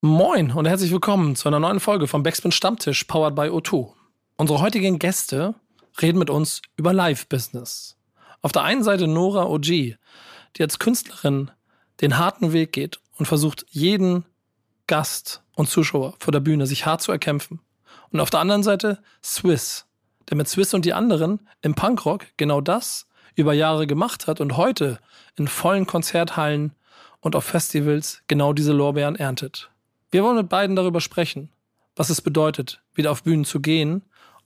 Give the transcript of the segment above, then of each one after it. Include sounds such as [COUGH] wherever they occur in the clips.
Moin und herzlich willkommen zu einer neuen Folge vom Backspin Stammtisch powered by O2. Unsere heutigen Gäste reden mit uns über Live-Business. Auf der einen Seite Nora OG, die als Künstlerin den harten Weg geht und versucht, jeden Gast und Zuschauer vor der Bühne sich hart zu erkämpfen. Und auf der anderen Seite Swiss, der mit Swiss und die anderen im Punkrock genau das über Jahre gemacht hat und heute in vollen Konzerthallen und auf Festivals genau diese Lorbeeren erntet. Wir wollen mit beiden darüber sprechen, was es bedeutet, wieder auf Bühnen zu gehen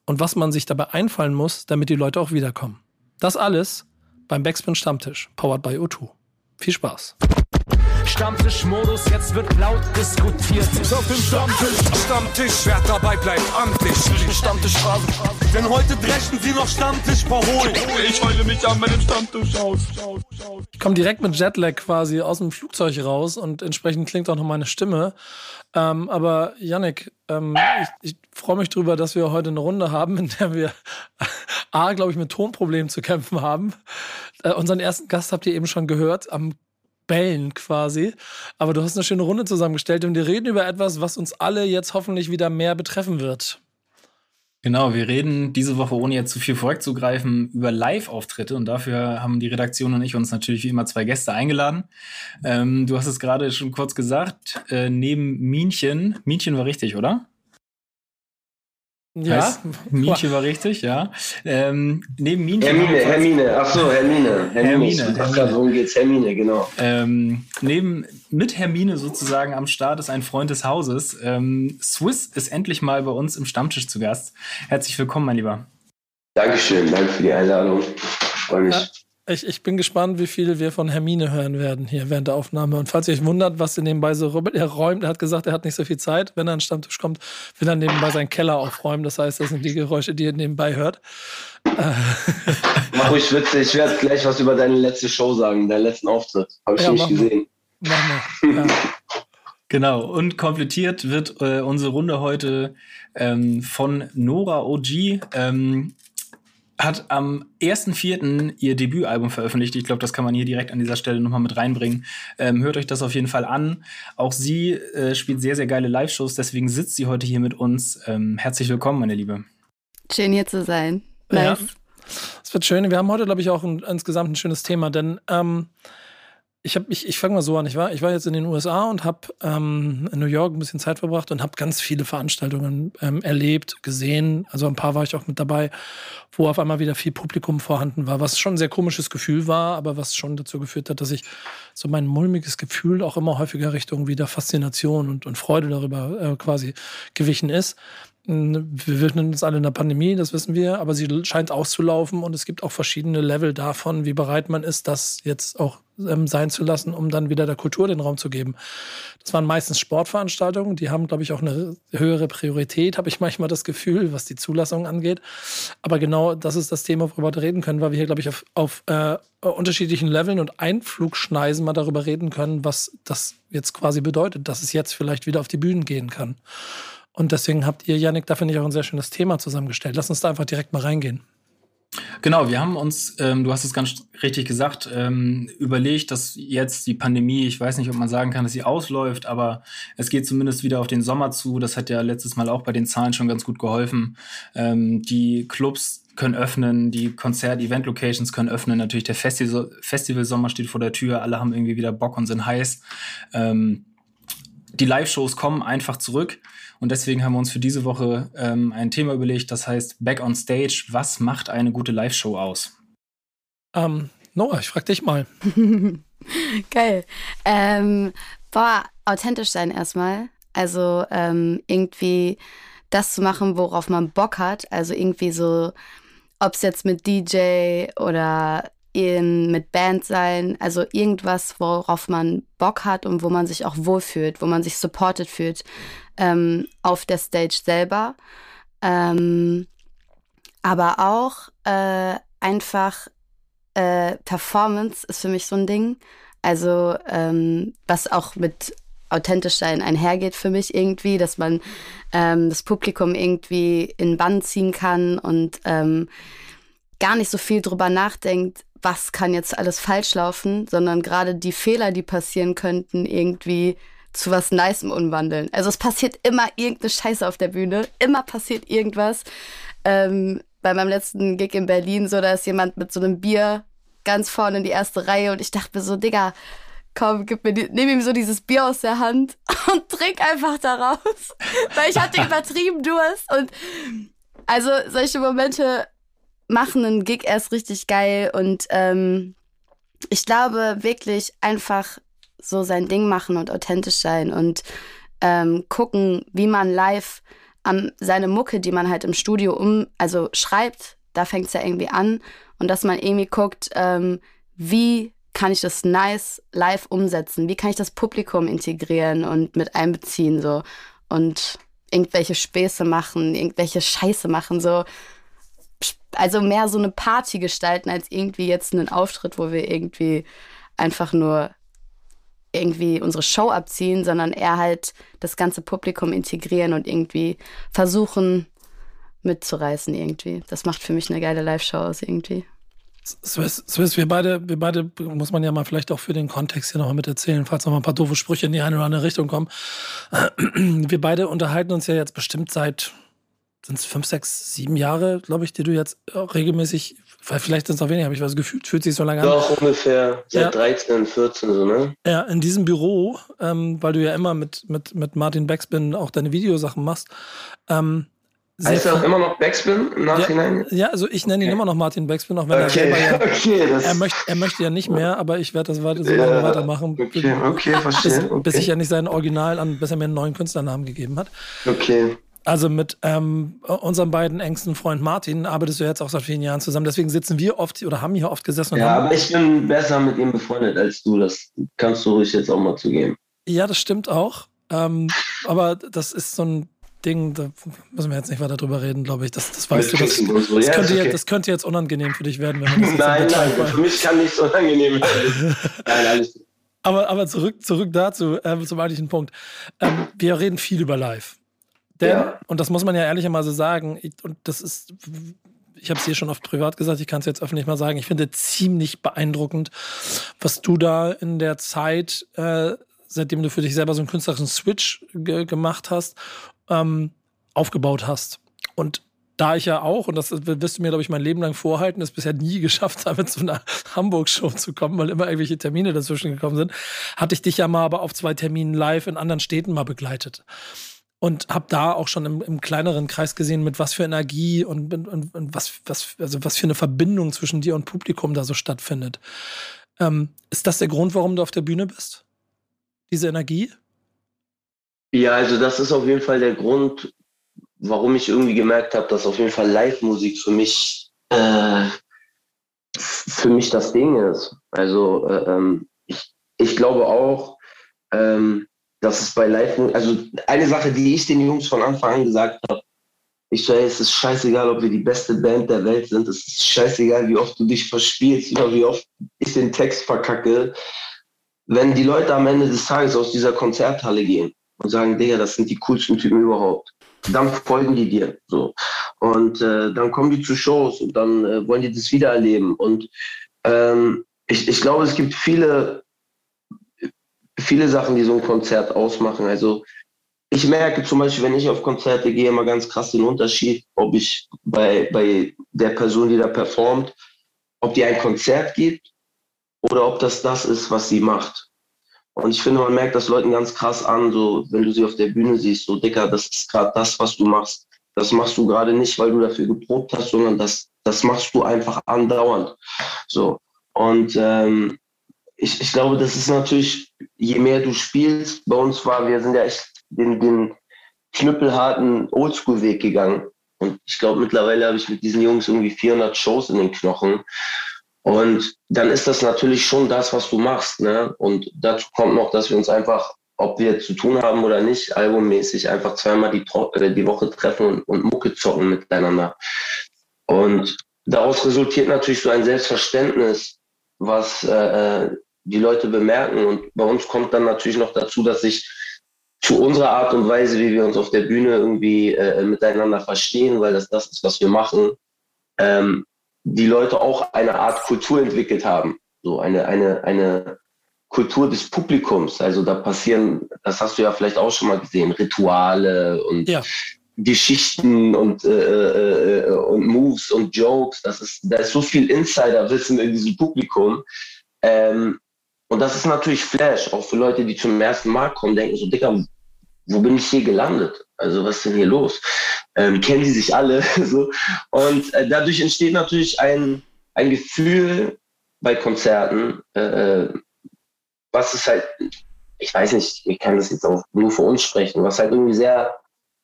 und was man sich dabei einfallen muss, damit die Leute auch wiederkommen. Das alles beim Backspin Stammtisch, powered by O2. Viel Spaß. Stammtischmodus, jetzt wird laut diskutiert. Auf dem Stammtisch, Stammtisch, wer dabei bleibt, amtlich. Stammtischphase. Denn heute dreschen sie noch Stammtisch verholen. Ich heule mich an meinem Stammtisch aus. Ich komme direkt mit Jetlag quasi aus dem Flugzeug raus und entsprechend klingt auch noch meine Stimme. Ähm, aber Yannick, ähm, ich, ich freue mich drüber, dass wir heute eine Runde haben, in der wir [LAUGHS] A, glaube ich, mit Tonproblemen zu kämpfen haben. Äh, unseren ersten Gast habt ihr eben schon gehört, am Bällen quasi. Aber du hast eine schöne Runde zusammengestellt und wir reden über etwas, was uns alle jetzt hoffentlich wieder mehr betreffen wird. Genau, wir reden diese Woche, ohne jetzt zu viel vorwegzugreifen, über Live-Auftritte und dafür haben die Redaktion und ich uns natürlich wie immer zwei Gäste eingeladen. Ähm, du hast es gerade schon kurz gesagt, äh, neben Minchen, Minchen war richtig, oder? Ja. Heißt, Mietje war richtig, ja. Ähm, neben Minchen. Hermine, Hermine, ach so, Hermine. Hermine, Hermine. Hermine. Worum geht's? Hermine, genau. Ähm, neben, mit Hermine sozusagen am Start ist ein Freund des Hauses. Ähm, Swiss ist endlich mal bei uns im Stammtisch zu Gast. Herzlich willkommen, mein Lieber. Dankeschön, danke für die Einladung. Freue mich. Ja. Ich, ich bin gespannt, wie viel wir von Hermine hören werden hier während der Aufnahme. Und falls ihr euch wundert, was ihr nebenbei so rum- er räumt, er hat gesagt, er hat nicht so viel Zeit. Wenn er an den Stammtisch kommt, will er nebenbei seinen Keller aufräumen. Das heißt, das sind die Geräusche, die ihr nebenbei hört. Mach ruhig Witze, ich werde gleich was über deine letzte Show sagen, deinen letzten Auftritt. Habe ich Ja, nicht mach mal. gesehen. Mach mal. [LAUGHS] Ja. Genau, und komplettiert wird äh, unsere Runde heute ähm, von Nora OG. Ähm, hat am 1.4. ihr Debütalbum veröffentlicht. Ich glaube, das kann man hier direkt an dieser Stelle nochmal mit reinbringen. Ähm, hört euch das auf jeden Fall an. Auch sie äh, spielt sehr, sehr geile Live-Shows, deswegen sitzt sie heute hier mit uns. Ähm, herzlich willkommen, meine Liebe. Schön hier zu sein. Ja. Nice. Es wird schön. Wir haben heute, glaube ich, auch ein, insgesamt ein schönes Thema, denn ähm, ich, hab- ich, ich fange mal so an. Ich war, ich war jetzt in den USA und habe ähm, in New York ein bisschen Zeit verbracht und habe ganz viele Veranstaltungen ähm, erlebt, gesehen. Also ein paar war ich auch mit dabei, wo auf einmal wieder viel Publikum vorhanden war, was schon ein sehr komisches Gefühl war, aber was schon dazu geführt hat, dass ich so mein mulmiges Gefühl auch immer häufiger Richtung wieder Faszination und, und Freude darüber äh, quasi gewichen ist. Wir befinden uns alle in der Pandemie, das wissen wir, aber sie scheint auszulaufen und es gibt auch verschiedene Level davon, wie bereit man ist, das jetzt auch ähm, sein zu lassen, um dann wieder der Kultur den Raum zu geben. Das waren meistens Sportveranstaltungen, die haben, glaube ich, auch eine höhere Priorität, habe ich manchmal das Gefühl, was die Zulassung angeht. Aber genau das ist das Thema, worüber wir reden können, weil wir hier, glaube ich, auf, auf äh, unterschiedlichen Leveln und Einflugschneisen mal darüber reden können, was das jetzt quasi bedeutet, dass es jetzt vielleicht wieder auf die Bühnen gehen kann. Und deswegen habt ihr, Yannick, da finde ich auch ein sehr schönes Thema zusammengestellt. Lass uns da einfach direkt mal reingehen. Genau, wir haben uns, ähm, du hast es ganz richtig gesagt, ähm, überlegt, dass jetzt die Pandemie, ich weiß nicht, ob man sagen kann, dass sie ausläuft, aber es geht zumindest wieder auf den Sommer zu. Das hat ja letztes Mal auch bei den Zahlen schon ganz gut geholfen. Ähm, die Clubs können öffnen, die Konzert-Event-Locations können öffnen. Natürlich der Festival Festivalsommer steht vor der Tür, alle haben irgendwie wieder Bock und sind heiß. Ähm, die Live-Shows kommen einfach zurück. Und deswegen haben wir uns für diese Woche ähm, ein Thema überlegt, das heißt Back on Stage. Was macht eine gute Live-Show aus? Ähm, Noah, ich frage dich mal. [LAUGHS] Geil. Ähm, boah, authentisch sein erstmal. Also ähm, irgendwie das zu machen, worauf man Bock hat. Also irgendwie so, ob es jetzt mit DJ oder in, mit Band sein, also irgendwas, worauf man Bock hat und wo man sich auch wohlfühlt, wo man sich supported fühlt ähm, auf der Stage selber. Ähm, aber auch äh, einfach äh, Performance ist für mich so ein Ding. Also ähm, was auch mit authentisch sein einhergeht für mich irgendwie, dass man ähm, das Publikum irgendwie in Bann ziehen kann und ähm, gar nicht so viel drüber nachdenkt, was kann jetzt alles falsch laufen, sondern gerade die Fehler, die passieren könnten, irgendwie zu was Nicem umwandeln. Also es passiert immer irgendeine Scheiße auf der Bühne, immer passiert irgendwas. Ähm, bei meinem letzten Gig in Berlin so, da ist jemand mit so einem Bier ganz vorne in die erste Reihe und ich dachte mir so, Digga, komm, gib mir die, nimm ihm so dieses Bier aus der Hand [LAUGHS] und trink einfach daraus. [LAUGHS] Weil ich hatte übertrieben Durst und also solche Momente machen einen Gig erst richtig geil und ähm, ich glaube wirklich einfach so sein Ding machen und authentisch sein und ähm, gucken, wie man live an seine Mucke, die man halt im Studio um, also schreibt, da fängt es ja irgendwie an und dass man irgendwie guckt, ähm, wie kann ich das nice live umsetzen? Wie kann ich das Publikum integrieren und mit einbeziehen so und irgendwelche Späße machen, irgendwelche Scheiße machen so. Also mehr so eine Party gestalten als irgendwie jetzt einen Auftritt, wo wir irgendwie einfach nur irgendwie unsere Show abziehen, sondern eher halt das ganze Publikum integrieren und irgendwie versuchen mitzureißen irgendwie. Das macht für mich eine geile Live-Show aus irgendwie. Swiss, Swiss, wir beide, wir beide, muss man ja mal vielleicht auch für den Kontext hier nochmal mit erzählen, falls noch ein paar doofe Sprüche in die eine oder andere Richtung kommen. [CLEARS THROAT] Wir beide unterhalten uns ja jetzt bestimmt seit, sind es fünf, sechs, sieben Jahre, glaube ich, die du jetzt regelmäßig, vielleicht sind es auch weniger, habe ich was gefühlt, fühlt sich so lange an. Doch, ungefähr, seit ja. 13, 14 so, ne? Ja, in diesem Büro, ähm, weil du ja immer mit, mit, mit Martin Backspin auch deine Videosachen machst, ähm, Heißt er auch immer noch Backspin im Nachhinein? Ja, ja also ich nenne ihn okay. immer noch Martin Backspin, auch wenn okay. er selber ja, [LAUGHS] okay, er, möchte, er möchte ja nicht mehr, aber ich werde das weiter, so lange ja, weitermachen. Okay, okay, verstehe. Bis, bis ich ja nicht sein Original an, bis er mir einen neuen Künstlernamen gegeben hat. Okay. Also mit ähm, unseren beiden engsten Freund Martin arbeitest du jetzt auch seit vielen Jahren zusammen. Deswegen sitzen wir oft oder haben hier oft gesessen. ja, aber ich bin besser mit ihm befreundet als du. Das kannst du ruhig jetzt auch mal zugeben. Ja, das stimmt auch. Ähm, aber das ist so ein Ding, da müssen wir jetzt nicht weiter drüber reden, glaube ich. Das, das weißt du. Das, das, ja, könnte okay. jetzt, das könnte jetzt unangenehm für dich werden, wenn man das [LAUGHS] Nein, nein, für mich kann nichts unangenehm werden. [LAUGHS] nein, alles aber, aber zurück, zurück dazu, äh, zum eigentlichen Punkt. Ähm, wir reden viel über Live. Denn, ja. und das muss man ja ehrlicherweise sagen, ich, und das ist, ich habe es hier schon oft privat gesagt, ich kann es jetzt öffentlich mal sagen, ich finde ziemlich beeindruckend, was du da in der Zeit, äh, seitdem du für dich selber so einen künstlerischen Switch ge gemacht hast ähm, aufgebaut hast. Und da ich ja auch, und das wirst du mir, glaube ich, mein Leben lang vorhalten, es bisher nie geschafft [LAUGHS] habe, zu einer Hamburg-Show zu kommen, weil immer irgendwelche Termine dazwischen gekommen sind, hatte ich dich ja mal aber auf zwei Terminen live in anderen Städten mal begleitet. Und habe da auch schon im, im, kleineren Kreis gesehen, mit was für Energie und, und, und, was, was, also was für eine Verbindung zwischen dir und Publikum da so stattfindet. Ähm, ist das der Grund, warum du auf der Bühne bist? Diese Energie? Ja, also das ist auf jeden Fall der Grund, warum ich irgendwie gemerkt habe, dass auf jeden Fall Live-Musik für mich äh, für mich das Ding ist. Also äh, ähm, ich, ich glaube auch, ähm, dass es bei Live, also eine Sache, die ich den Jungs von Anfang an gesagt habe, ich sage, es ist scheißegal, ob wir die beste Band der Welt sind. Es ist scheißegal, wie oft du dich verspielst oder wie oft ich den Text verkacke. Wenn die Leute am Ende des Tages aus dieser Konzerthalle gehen und sagen, Digga, das sind die coolsten Typen überhaupt. Dann folgen die dir. So. Und äh, dann kommen die zu Shows und dann äh, wollen die das wieder erleben. Und ähm, ich, ich glaube, es gibt viele, viele Sachen, die so ein Konzert ausmachen. Also ich merke zum Beispiel, wenn ich auf Konzerte gehe, immer ganz krass den Unterschied, ob ich bei, bei der Person, die da performt, ob die ein Konzert gibt oder ob das das ist, was sie macht. Und ich finde, man merkt das Leuten ganz krass an, so wenn du sie auf der Bühne siehst, so Dicker, das ist gerade das, was du machst. Das machst du gerade nicht, weil du dafür geprobt hast, sondern das, das machst du einfach andauernd. So. Und ähm, ich, ich glaube, das ist natürlich, je mehr du spielst, bei uns war, wir sind ja echt den, den knüppelharten Oldschool-Weg gegangen. Und ich glaube, mittlerweile habe ich mit diesen Jungs irgendwie 400 Shows in den Knochen. Und dann ist das natürlich schon das, was du machst. Ne? Und dazu kommt noch, dass wir uns einfach, ob wir zu tun haben oder nicht, albummäßig einfach zweimal die, äh, die Woche treffen und, und Mucke zocken miteinander. Und daraus resultiert natürlich so ein Selbstverständnis, was äh, äh, die Leute bemerken. Und bei uns kommt dann natürlich noch dazu, dass ich zu unserer Art und Weise, wie wir uns auf der Bühne irgendwie äh, miteinander verstehen, weil das das ist, was wir machen, ähm, die Leute auch eine Art Kultur entwickelt haben. So eine, eine, eine Kultur des Publikums. Also da passieren, das hast du ja vielleicht auch schon mal gesehen, Rituale und Ja. Geschichten und, äh, äh, und Moves und Jokes. Das ist, da ist so viel Insiderwissen in diesem Publikum. Ähm, und das ist natürlich Flash, auch für Leute, die zum ersten Mal kommen, denken so, Digga, wo bin ich hier gelandet? Also was ist denn hier los? Ähm, kennen die sich alle? [LAUGHS] so. Und äh, dadurch entsteht natürlich ein, ein Gefühl bei Konzerten, äh, was ist halt, ich weiß nicht, ich kann das jetzt auch nur für uns sprechen, was halt irgendwie sehr,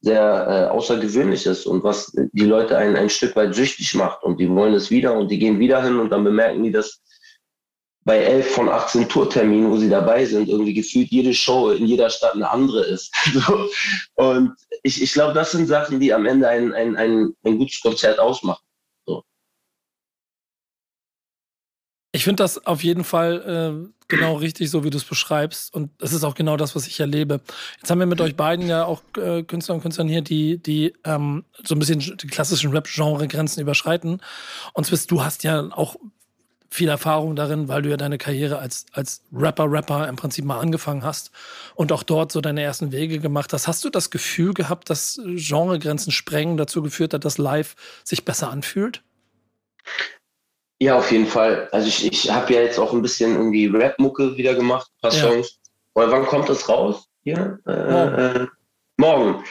sehr äh, außergewöhnlich ist und was die Leute ein, ein Stück weit süchtig macht und die wollen es wieder und die gehen wieder hin und dann bemerken die, dass bei elf von 18 Tourterminen, wo sie dabei sind, irgendwie gefühlt jede Show in jeder Stadt eine andere ist. [LAUGHS] So. Und ich, ich glaube, das sind Sachen, die am Ende ein, ein, ein, ein gutes Konzert ausmachen. Ich finde das auf jeden Fall äh, genau richtig, so wie du es beschreibst. Und das ist auch genau das, was ich erlebe. Jetzt haben wir mit euch beiden ja auch äh, Künstler und Künstlerinnen hier, die, die ähm, so ein bisschen die klassischen Rap-Genre-Grenzen überschreiten. Und Swiss, du hast ja auch viel Erfahrung darin, weil du ja deine Karriere als, als Rapper, Rapper im Prinzip mal angefangen hast und auch dort so deine ersten Wege gemacht hast. Hast du das Gefühl gehabt, dass Genregrenzen sprengen dazu geführt hat, dass live sich besser anfühlt? Ja, auf jeden Fall. Also ich, ich habe ja jetzt auch ein bisschen irgendwie Rap-Mucke wieder gemacht, ein paar Ja. Songs. Oder wann kommt das raus? Hier? Äh, Morgen. Äh, morgen.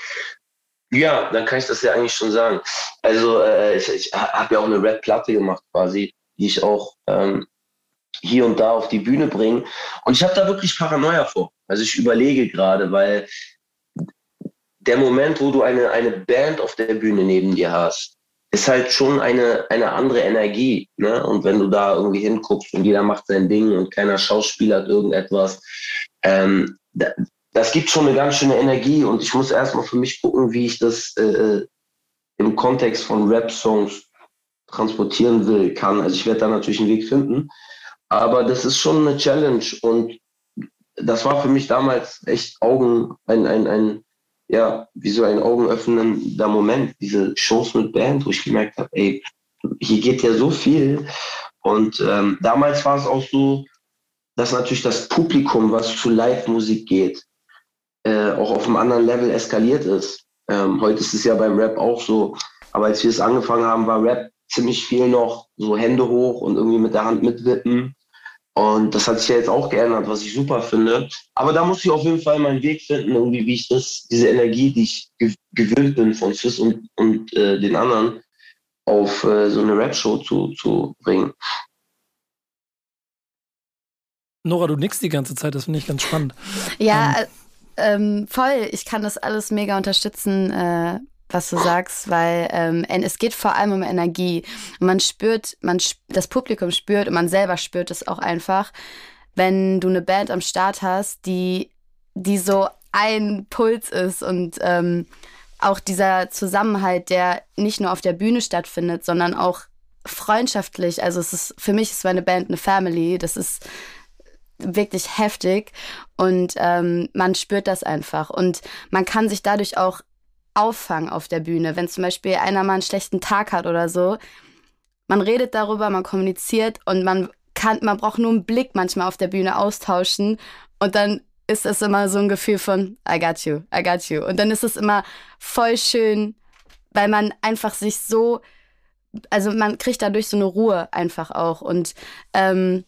Ja, dann kann ich das ja eigentlich schon sagen. Also äh, ich, ich habe ja auch eine Rap-Platte gemacht quasi, die ich auch ähm, hier und da auf die Bühne bringe. Und ich habe da wirklich Paranoia vor. Also ich überlege gerade, weil der Moment, wo du eine, eine Band auf der Bühne neben dir hast, ist halt schon eine, eine andere Energie. Ne? Und wenn du da irgendwie hinguckst und jeder macht sein Ding und keiner schauspielert irgendetwas, ähm, da, das gibt schon eine ganz schöne Energie. Und ich muss erstmal für mich gucken, wie ich das äh, im Kontext von Rap-Songs transportieren will, kann. Also ich werde da natürlich einen Weg finden. Aber das ist schon eine Challenge. Und das war für mich damals echt Augen, ein, ein, ein ja, wie so ein augenöffnender Moment, diese Shows mit Band, wo ich gemerkt habe, ey, hier geht ja so viel. Und ähm, damals war es auch so, dass natürlich das Publikum, was zu Live-Musik geht, äh, auch auf einem anderen Level eskaliert ist. Ähm, heute ist es ja beim Rap auch so. Aber als wir es angefangen haben, war Rap ziemlich viel noch so Hände hoch und irgendwie mit der Hand mitwippen. Und das hat sich ja jetzt auch geändert, was ich super finde. Aber da muss ich auf jeden Fall meinen Weg finden, irgendwie, wie ich das, diese Energie, die ich ge gewöhnt bin von Swiss und, und äh, den anderen, auf äh, so eine Rap-Show zu, zu bringen. Nora, du nickst die ganze Zeit, das finde ich ganz spannend. Ja, äh, ähm, voll. Ich kann das alles mega unterstützen, äh, was du sagst, weil ähm, es geht vor allem um Energie. Und man spürt, man das Publikum spürt und man selber spürt es auch einfach, wenn du eine Band am Start hast, die, die so ein Puls ist und ähm, auch dieser Zusammenhalt, der nicht nur auf der Bühne stattfindet, sondern auch freundschaftlich. Also es ist für mich ist meine Band eine Family. Das ist wirklich heftig und ähm, man spürt das einfach und man kann sich dadurch auch auffangen auf der Bühne. Wenn zum Beispiel einer mal einen schlechten Tag hat oder so, man redet darüber, man kommuniziert und man kann, man braucht nur einen Blick manchmal auf der Bühne austauschen und dann ist es immer so ein Gefühl von I got you, I got you. Und dann ist es immer voll schön, weil man einfach sich so, also man kriegt dadurch so eine Ruhe einfach auch und ähm,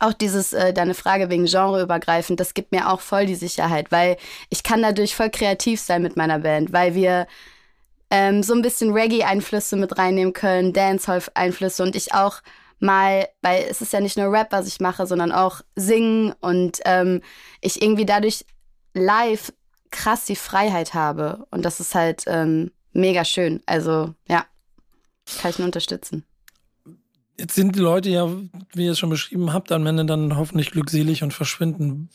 auch dieses, äh, deine Frage wegen genreübergreifend, das gibt mir auch voll die Sicherheit, weil ich kann dadurch voll kreativ sein mit meiner Band, weil wir ähm, so ein bisschen Reggae-Einflüsse mit reinnehmen können, Dancehall-Einflüsse und ich auch mal, weil es ist ja nicht nur Rap, was ich mache, sondern auch Singen und ähm, ich irgendwie dadurch live krass die Freiheit habe und das ist halt ähm, mega schön. Also ja, kann ich nur unterstützen. Jetzt sind die Leute ja, wie ihr es schon beschrieben habt, am Ende dann hoffentlich glückselig und verschwinden.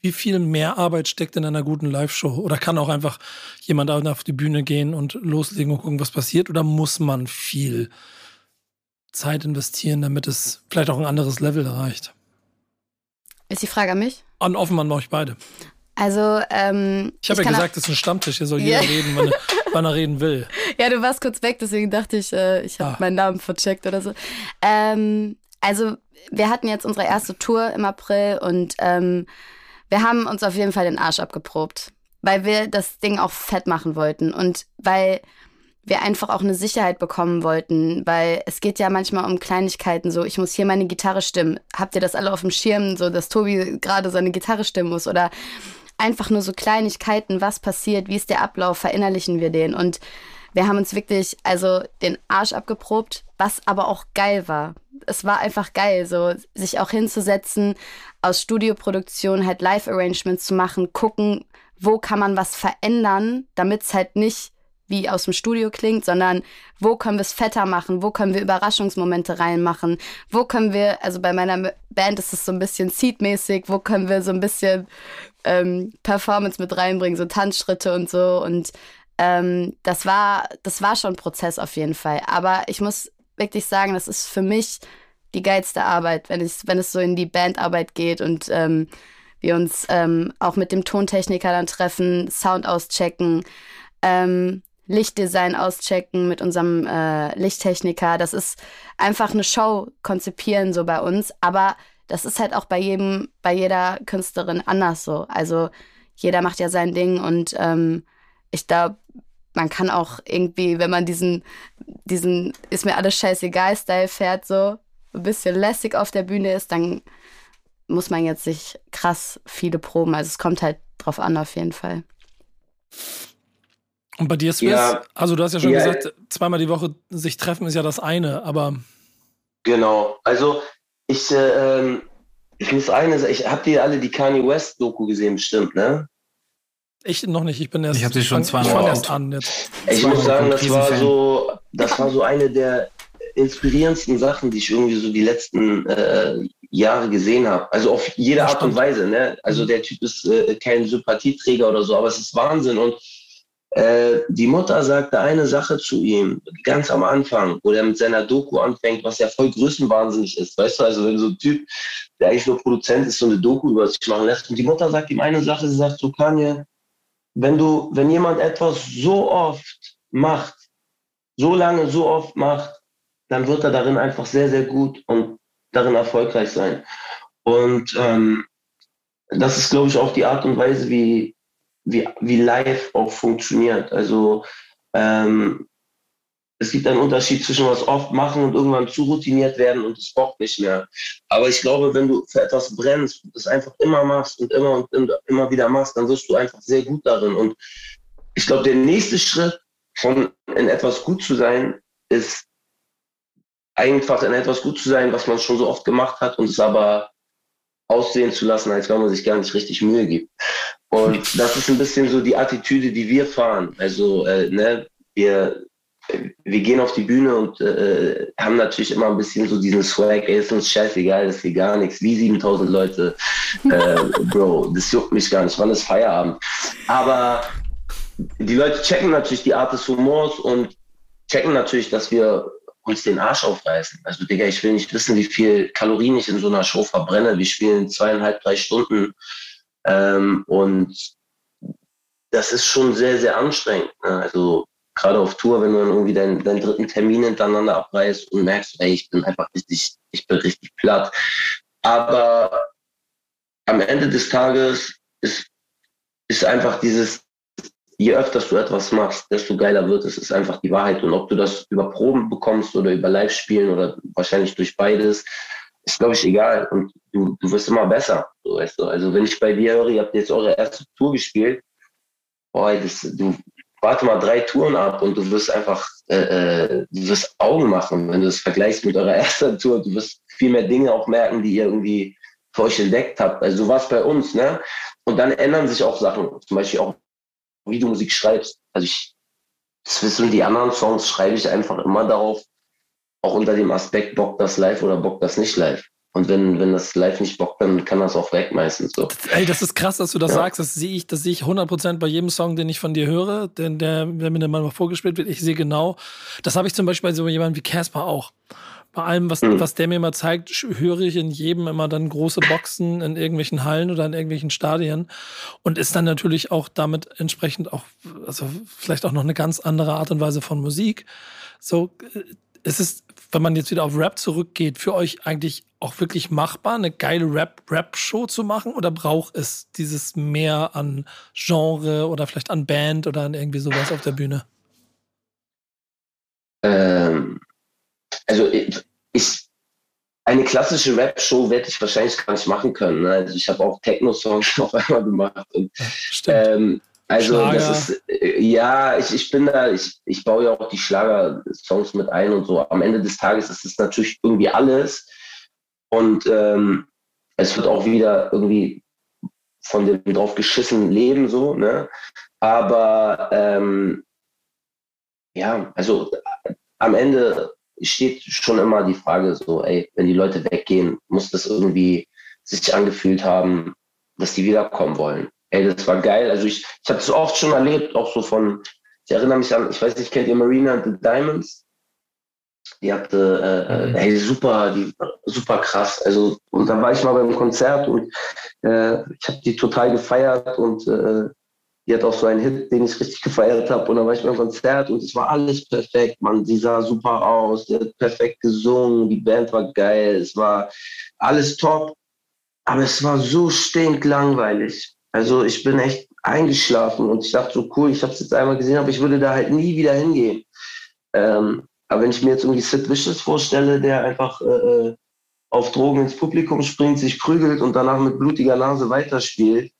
Wie viel mehr Arbeit steckt in einer guten Live-Show? Oder kann auch einfach jemand auf die Bühne gehen und loslegen und gucken, was passiert? Oder muss man viel Zeit investieren, damit es vielleicht auch ein anderes Level erreicht? Ist die Frage an mich? An offen an euch beide. Also, ähm, Ich habe ja gesagt, es ist ein Stammtisch, hier soll jeder Ja. reden, wann er, [LAUGHS] wann er reden will. Ja, du warst kurz weg, deswegen dachte ich, äh, ich habe Ah. meinen Namen vercheckt oder so. Ähm, also wir hatten jetzt unsere erste Tour im April und ähm, wir haben uns auf jeden Fall den Arsch abgeprobt, weil wir das Ding auch fett machen wollten und weil wir einfach auch eine Sicherheit bekommen wollten, weil es geht ja manchmal um Kleinigkeiten, so ich muss hier meine Gitarre stimmen. Habt ihr das alle auf dem Schirm, so dass Tobi gerade seine Gitarre stimmen muss oder einfach nur so Kleinigkeiten, was passiert, wie ist der Ablauf, verinnerlichen wir den und wir haben uns wirklich also den Arsch abgeprobt, was aber auch geil war. Es war einfach geil, so sich auch hinzusetzen, aus Studioproduktion halt Live-Arrangements zu machen, gucken, wo kann man was verändern, damit es halt nicht wie aus dem Studio klingt, sondern wo können wir es fetter machen, wo können wir Überraschungsmomente reinmachen, wo können wir, also bei meiner Band ist es so ein bisschen Seed-mäßig, wo können wir so ein bisschen ähm, Performance mit reinbringen, so Tanzschritte und so. Und ähm, das war, das war schon ein Prozess auf jeden Fall. Aber ich muss wirklich sagen, das ist für mich die geilste Arbeit, wenn es, wenn es so in die Bandarbeit geht und ähm, wir uns ähm, auch mit dem Tontechniker dann treffen, Sound auschecken, ähm, Lichtdesign auschecken mit unserem äh, Lichttechniker. Das ist einfach eine Show konzipieren so bei uns, aber das ist halt auch bei jedem, bei jeder Künstlerin anders so. Also jeder macht ja sein Ding und ähm, ich glaube, man kann auch irgendwie, wenn man diesen, diesen ist mir alles scheißegal Style fährt, so ein bisschen lässig auf der Bühne ist, dann muss man jetzt sich krass viele proben. Also es kommt halt drauf an, auf jeden Fall. Und bei dir, Swiss, ja, also du hast ja schon ja, gesagt, zweimal die Woche sich treffen ist ja das eine, aber. Genau, also ich, äh, ähm, ich muss eine, ich habt ihr alle die Kanye West Doku gesehen, bestimmt, ne? Ich noch nicht, ich bin erst. Ich habe sie schon zweimal erst an. Jetzt. Ich muss sagen, das war so, das war so eine der inspirierendsten Sachen, die ich irgendwie so die letzten äh, Jahre gesehen habe. Also auf jede Art und Weise. Ne? Also mhm. der Typ ist äh, kein Sympathieträger oder so, aber es ist Wahnsinn. Und äh, die Mutter sagte eine Sache zu ihm, ganz am Anfang, wo er mit seiner Doku anfängt, was ja voll größenwahnsinnig ist. Weißt du, also wenn so ein Typ, der eigentlich nur Produzent ist, so eine Doku über sich machen lässt. Und die Mutter sagt ihm eine Sache, sie sagt so, Kanye, wenn du, wenn jemand etwas so oft macht, so lange, so oft macht, dann wird er darin einfach sehr, sehr gut und darin erfolgreich sein. Und ähm, das ist, glaube ich, auch die Art und Weise, wie, wie, wie live auch funktioniert. Also ähm, es gibt einen Unterschied zwischen was oft machen und irgendwann zu routiniert werden und es bockt nicht mehr. Aber ich glaube, wenn du für etwas brennst und es einfach immer machst und immer und immer wieder machst, dann wirst du einfach sehr gut darin. Und ich glaube, der nächste Schritt von in etwas gut zu sein, ist einfach in etwas gut zu sein, was man schon so oft gemacht hat und es aber aussehen zu lassen, als wenn man sich gar nicht richtig Mühe gibt. Und das ist ein bisschen so die Attitüde, die wir fahren. Also, äh, ne, wir wir gehen auf die Bühne und äh, haben natürlich immer ein bisschen so diesen Swag, ey, ist uns scheißegal, das ist hier gar nichts, wie 7000 Leute, äh, [LAUGHS] Bro, das juckt mich gar nicht, wann ist Feierabend? Aber die Leute checken natürlich die Art des Humors und checken natürlich, dass wir uns den Arsch aufreißen. Also, Digga, ich will nicht wissen, wie viel Kalorien ich in so einer Show verbrenne. Wir spielen zweieinhalb, drei Stunden ähm, und das ist schon sehr, sehr anstrengend. Ne? Also, gerade auf Tour, wenn du dann irgendwie deinen, deinen dritten Termin hintereinander abreißt und merkst, ey, ich bin einfach richtig, ich bin richtig platt. Aber am Ende des Tages ist, ist einfach dieses, je öfter du etwas machst, desto geiler wird es, ist einfach die Wahrheit. Und ob du das über Proben bekommst oder über Live-Spielen oder wahrscheinlich durch beides, ist, glaube ich, egal. Und du, du wirst immer besser. So, weißt du? Also wenn ich bei dir höre, ihr habt jetzt eure erste Tour gespielt, boah, das, du, warte mal drei Touren ab und du wirst einfach, äh, äh, du wirst Augen machen, wenn du es vergleichst mit eurer [LAUGHS] ersten Tour. Du wirst viel mehr Dinge auch merken, die ihr irgendwie für euch entdeckt habt. Also was bei uns, ne? Und dann ändern sich auch Sachen, zum Beispiel auch, wie du Musik schreibst. Also ich, das wissen die anderen Songs, schreibe ich einfach immer darauf, auch unter dem Aspekt, bockt das live oder bockt das nicht live. Und wenn, wenn das live nicht bockt, dann kann das auch weg meistens so. Ey, das ist krass, dass du das ja. sagst. Das sehe ich, das sehe ich 100% bei jedem Song, den ich von dir höre, denn der, der mir dann mal vorgespielt wird. Ich sehe genau, das habe ich zum Beispiel bei so jemandem wie Casper auch. Bei allem, was, mhm. was der mir immer zeigt, höre ich in jedem immer dann große Boxen in irgendwelchen Hallen oder in irgendwelchen Stadien und ist dann natürlich auch damit entsprechend auch, also vielleicht auch noch eine ganz andere Art und Weise von Musik. So, ist es, wenn man jetzt wieder auf Rap zurückgeht, für euch eigentlich auch wirklich machbar, eine geile Rap-Rap-Show zu machen? Oder braucht es dieses mehr an Genre oder vielleicht an Band oder an irgendwie sowas auf der Bühne? Ähm, also ich, ich eine klassische Rap-Show werde ich wahrscheinlich gar nicht machen können. Ne? Also ich habe auch Techno-Songs [LAUGHS] noch einmal gemacht. Und, ähm, also Schlager. das ist, äh, ja, ich, ich bin da, ich, ich baue ja auch die Schlager-Songs mit ein und so. Am Ende des Tages ist es natürlich irgendwie alles. Und ähm, es wird auch wieder irgendwie von dem drauf geschissen leben, so, ne? Aber ähm, ja, also am Ende steht schon immer die Frage so, ey, wenn die Leute weggehen, muss das irgendwie sich angefühlt haben, dass die wiederkommen wollen. Ey, das war geil. Also ich, ich habe es oft schon erlebt, auch so von, ich erinnere mich an, ich weiß nicht, kennt ihr Marina the Diamonds? Die hatte, äh, mhm. ey, super, die, super krass. Also, und dann war ich mal beim Konzert und äh, ich habe die total gefeiert und äh, die hat auch so einen Hit, den ich richtig gefeiert habe. Und dann war ich beim Konzert und es war alles perfekt, man. Sie sah super aus, die hat perfekt gesungen, die Band war geil, es war alles top. Aber es war so stinklangweilig. Also ich bin echt eingeschlafen und ich dachte so, cool, ich habe es jetzt einmal gesehen, aber ich würde da halt nie wieder hingehen. Ähm, aber wenn ich mir jetzt irgendwie Sid Vicious vorstelle, der einfach äh, äh auf Drogen ins Publikum springt, sich prügelt und danach mit blutiger Nase weiterspielt,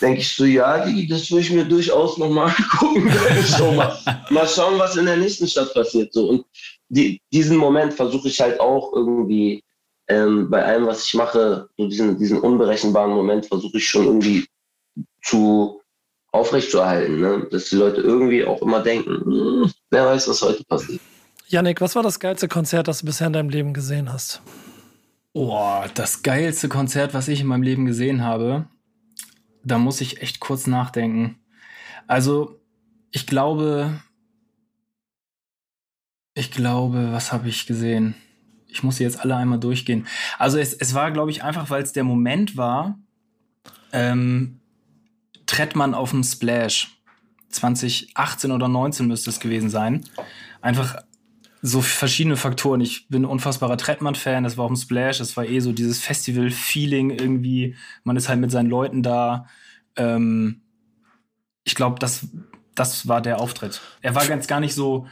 denke ich so, ja, die, das würde ich mir durchaus nochmal [LAUGHS] angucken. mal, mal schauen, was in der nächsten Stadt passiert. So. Und die, diesen Moment versuche ich halt auch irgendwie ähm, bei allem, was ich mache, so diesen, diesen unberechenbaren Moment versuche ich schon irgendwie zu aufrechtzuerhalten. Ne? Dass die Leute irgendwie auch immer denken, hm, wer weiß, was heute passiert. Yannick, was war das geilste Konzert, das du bisher in deinem Leben gesehen hast? Oh, das geilste Konzert, was ich in meinem Leben gesehen habe da muss ich echt kurz nachdenken. Also, ich glaube, ich glaube, was habe ich gesehen? Ich muss sie jetzt alle einmal durchgehen. Also es, es war, glaube ich, einfach, weil es der Moment war, ähm, Trettmann auf dem Splash. 2018 oder 19 müsste es gewesen sein. Einfach so verschiedene Faktoren. Ich bin unfassbarer Trettmann-Fan, das war auch ein Splash, das war eh so dieses Festival-Feeling irgendwie. Man ist halt mit seinen Leuten da. Ähm, ich glaube, das, das war der Auftritt. Er war ganz gar nicht so,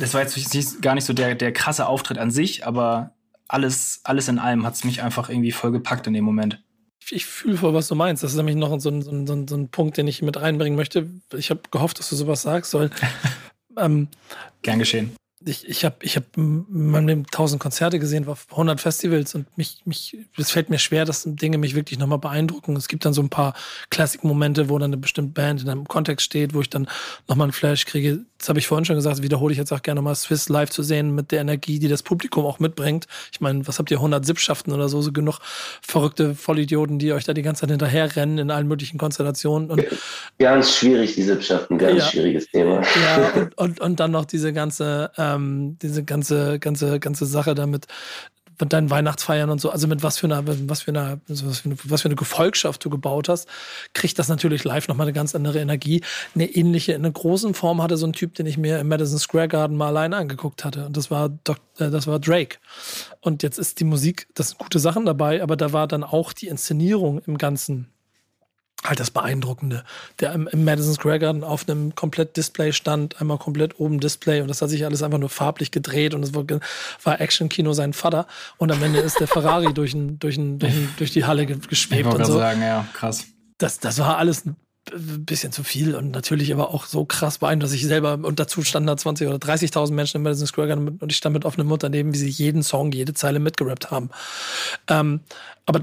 das war jetzt nicht, gar nicht so der, der krasse Auftritt an sich, aber alles, alles in allem hat es mich einfach irgendwie voll gepackt in dem Moment ich fühle voll, was du meinst. Das ist nämlich noch so ein, so ein, so ein Punkt, den ich mit reinbringen möchte. Ich habe gehofft, dass du sowas sagst. Weil, [LAUGHS] ähm, Gern geschehen ich, ich habe ich hab in meinem Leben tausend Konzerte gesehen, war auf 100 Festivals und mich, mich, es fällt mir schwer, dass Dinge mich wirklich nochmal beeindrucken. Es gibt dann so ein paar Classic-Momente, wo dann eine bestimmte Band in einem Kontext steht, wo ich dann nochmal einen Flash kriege. Das habe ich vorhin schon gesagt, wiederhole ich jetzt auch gerne mal Swiss live zu sehen mit der Energie, die das Publikum auch mitbringt. Ich meine, was habt ihr, 100 Sippschaften oder so, so genug verrückte Vollidioten, die euch da die ganze Zeit hinterherrennen in allen möglichen Konstellationen. Und, ganz schwierig, die Sippschaften, ganz ja, schwieriges Thema. Ja, und, und, und dann noch diese ganze ähm, diese ganze, ganze, ganze Sache damit, mit deinen Weihnachtsfeiern und so, also mit was für einer, was für einer, was für eine, was für eine Gefolgschaft du gebaut hast, kriegt das natürlich live nochmal eine ganz andere Energie. Eine ähnliche, in einer großen Form hatte so ein Typ, den ich mir im Madison Square Garden mal alleine angeguckt hatte. Und das war, Doc, äh, das war Drake. Und jetzt ist die Musik, das sind gute Sachen dabei, aber da war dann auch die Inszenierung im Ganzen halt das Beeindruckende. Der im, im, Madison Square Garden auf einem komplett Display stand, einmal komplett oben Display und das hat sich alles einfach nur farblich gedreht und es war, war Action-Kino sein Vater und am Ende ist der Ferrari [LAUGHS] durch, ein, durch, ein, durch, ein, durch die Halle geschwebt ich und so. sagen, ja, krass. Das, das war alles ein bisschen zu viel und natürlich aber auch so krass beeindruckend, dass ich selber und dazu standen da 20 oder 30.000 Menschen im Madison Square Garden und ich stand mit offenem Mund daneben, wie sie jeden Song, jede Zeile mitgerappt haben. Ähm, aber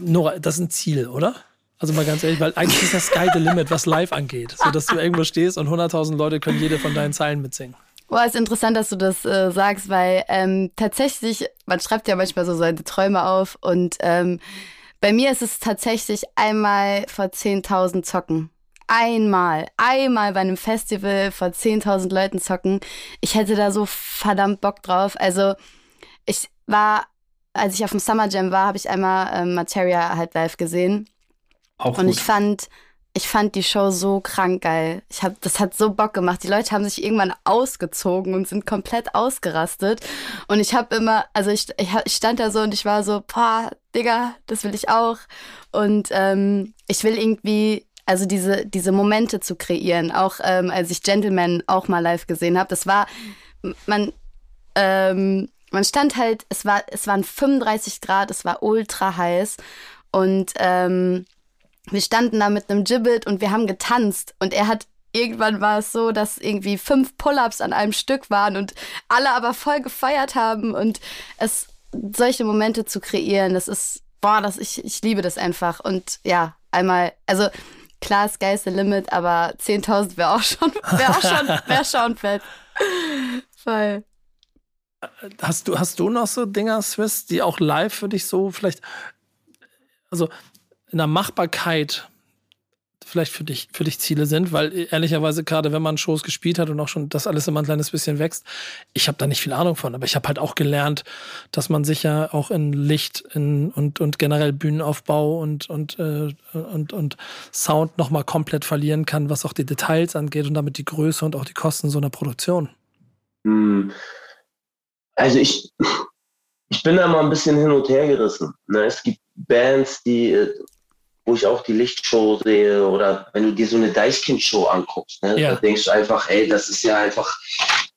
Nora, das ist ein Ziel, oder? Also mal ganz ehrlich, weil eigentlich ist das Sky the Limit, was live angeht. So, dass du irgendwo stehst und 100.000 Leute können jede von deinen Zeilen mitsingen. Boah, ist interessant, dass du das äh, sagst, weil ähm, tatsächlich, man schreibt ja manchmal so seine Träume auf und ähm, bei mir ist es tatsächlich einmal vor 10.000 zocken. Einmal, einmal bei einem Festival vor 10.000 Leuten zocken. Ich hätte da so verdammt Bock drauf. Also ich war, als ich auf dem Summer Jam war, habe ich einmal ähm, Materia halt live gesehen. Auch und gut. ich fand, ich fand die Show so krank geil. Ich hab, das hat so Bock gemacht. Die Leute haben sich irgendwann ausgezogen und sind komplett ausgerastet. Und ich habe immer, also ich, ich, stand da so und ich war so, boah, Digga, das will ich auch. Und ähm, ich will irgendwie, also diese, diese Momente zu kreieren. Auch ähm, als ich Gentleman auch mal live gesehen habe. Das war, man, ähm, man stand halt, es war, es waren 35 Grad, es war ultra heiß. Und ähm, wir standen da mit einem Gibbet und wir haben getanzt und er hat irgendwann war es so, dass irgendwie fünf Pull-ups an einem Stück waren und alle aber voll gefeiert haben und es solche Momente zu kreieren, das ist boah, das ich ich liebe das einfach und ja, einmal also klar, Sky's the limit, aber 10.000 wäre auch schon wäre auch schon [LAUGHS] wäre schon fett. Voll. Hast du hast du noch so Dinger Swiss, die auch live für dich so vielleicht also in der Machbarkeit vielleicht für dich, für dich Ziele sind, weil ehrlicherweise gerade wenn man Shows gespielt hat und auch schon das alles immer ein kleines bisschen wächst, ich habe da nicht viel Ahnung von, aber ich habe halt auch gelernt, dass man sich ja auch in Licht in, und, und generell Bühnenaufbau und, und, äh, und, und Sound nochmal komplett verlieren kann, was auch die Details angeht und damit die Größe und auch die Kosten so einer Produktion. Hm. Also ich, ich bin da mal ein bisschen hin und her gerissen. Ne? Es gibt Bands, die äh, wo ich auch die Lichtshow sehe oder wenn du dir so eine Deichkind-Show anguckst, ne, ja. da denkst du einfach, ey, das ist ja einfach,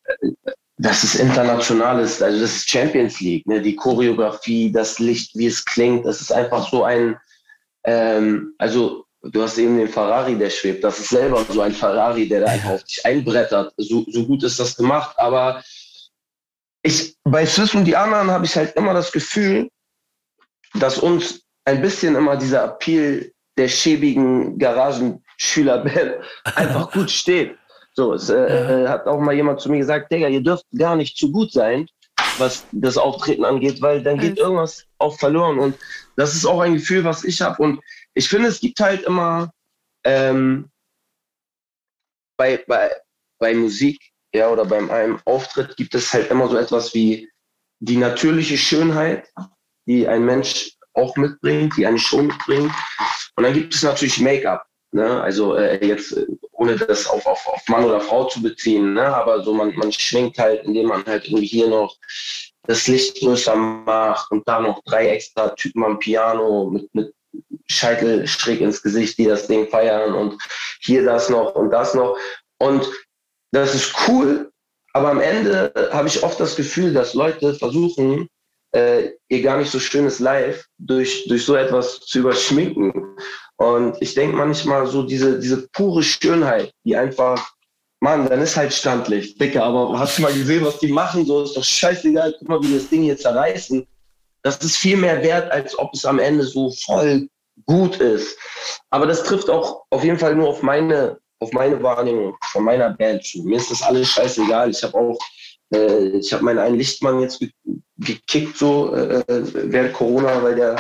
äh, das ist internationales, also das ist Champions League, ne, die Choreografie, das Licht, wie es klingt, das ist einfach so ein, ähm, also du hast eben den Ferrari, der schwebt, das ist selber so ein Ferrari, der da einfach auf dich einbrettert, so, so gut ist das gemacht, aber ich, bei Swiss und die anderen habe ich halt immer das Gefühl, dass uns ein bisschen immer dieser Appeal der schäbigen Garagenschülerband [LAUGHS] einfach [LAUGHS] gut steht. So, es äh, hat auch mal jemand zu mir gesagt, Digga, ihr dürft gar nicht zu gut sein, was das Auftreten angeht, weil dann geht irgendwas auch verloren. Und das ist auch ein Gefühl, was ich habe. Und ich finde, es gibt halt immer ähm, bei, bei, bei Musik, ja, oder beim einem Auftritt gibt es halt immer so etwas wie die natürliche Schönheit, die ein Mensch auch mitbringt, die eine Show mitbringt. Und dann gibt es natürlich Make-up. Ne? Also äh, jetzt, äh, ohne das auf, auf, auf Mann oder Frau zu beziehen, ne? aber so man, man schminkt halt, indem man halt irgendwie hier noch das Licht größer macht und da noch drei extra Typen am Piano mit, mit Scheitel schräg ins Gesicht, die das Ding feiern und hier das noch und das noch. Und das ist cool, aber am Ende habe ich oft das Gefühl, dass Leute versuchen, äh, ihr gar nicht so schönes Live durch, durch so etwas zu überschminken. Und ich denke manchmal so diese, diese pure Schönheit, die einfach, Mann, dann ist halt Standlicht, Dicker, aber hast du mal gesehen, was die machen? So ist doch scheißegal, guck mal, wie das Ding jetzt zerreißen. Das ist viel mehr wert, als ob es am Ende so voll gut ist. Aber das trifft auch auf jeden Fall nur auf meine, auf meine Wahrnehmung von meiner Band zu. Mir ist das alles scheißegal. Ich habe auch äh, ich habe meinen einen Lichtmann jetzt gekickt so äh, während Corona, weil der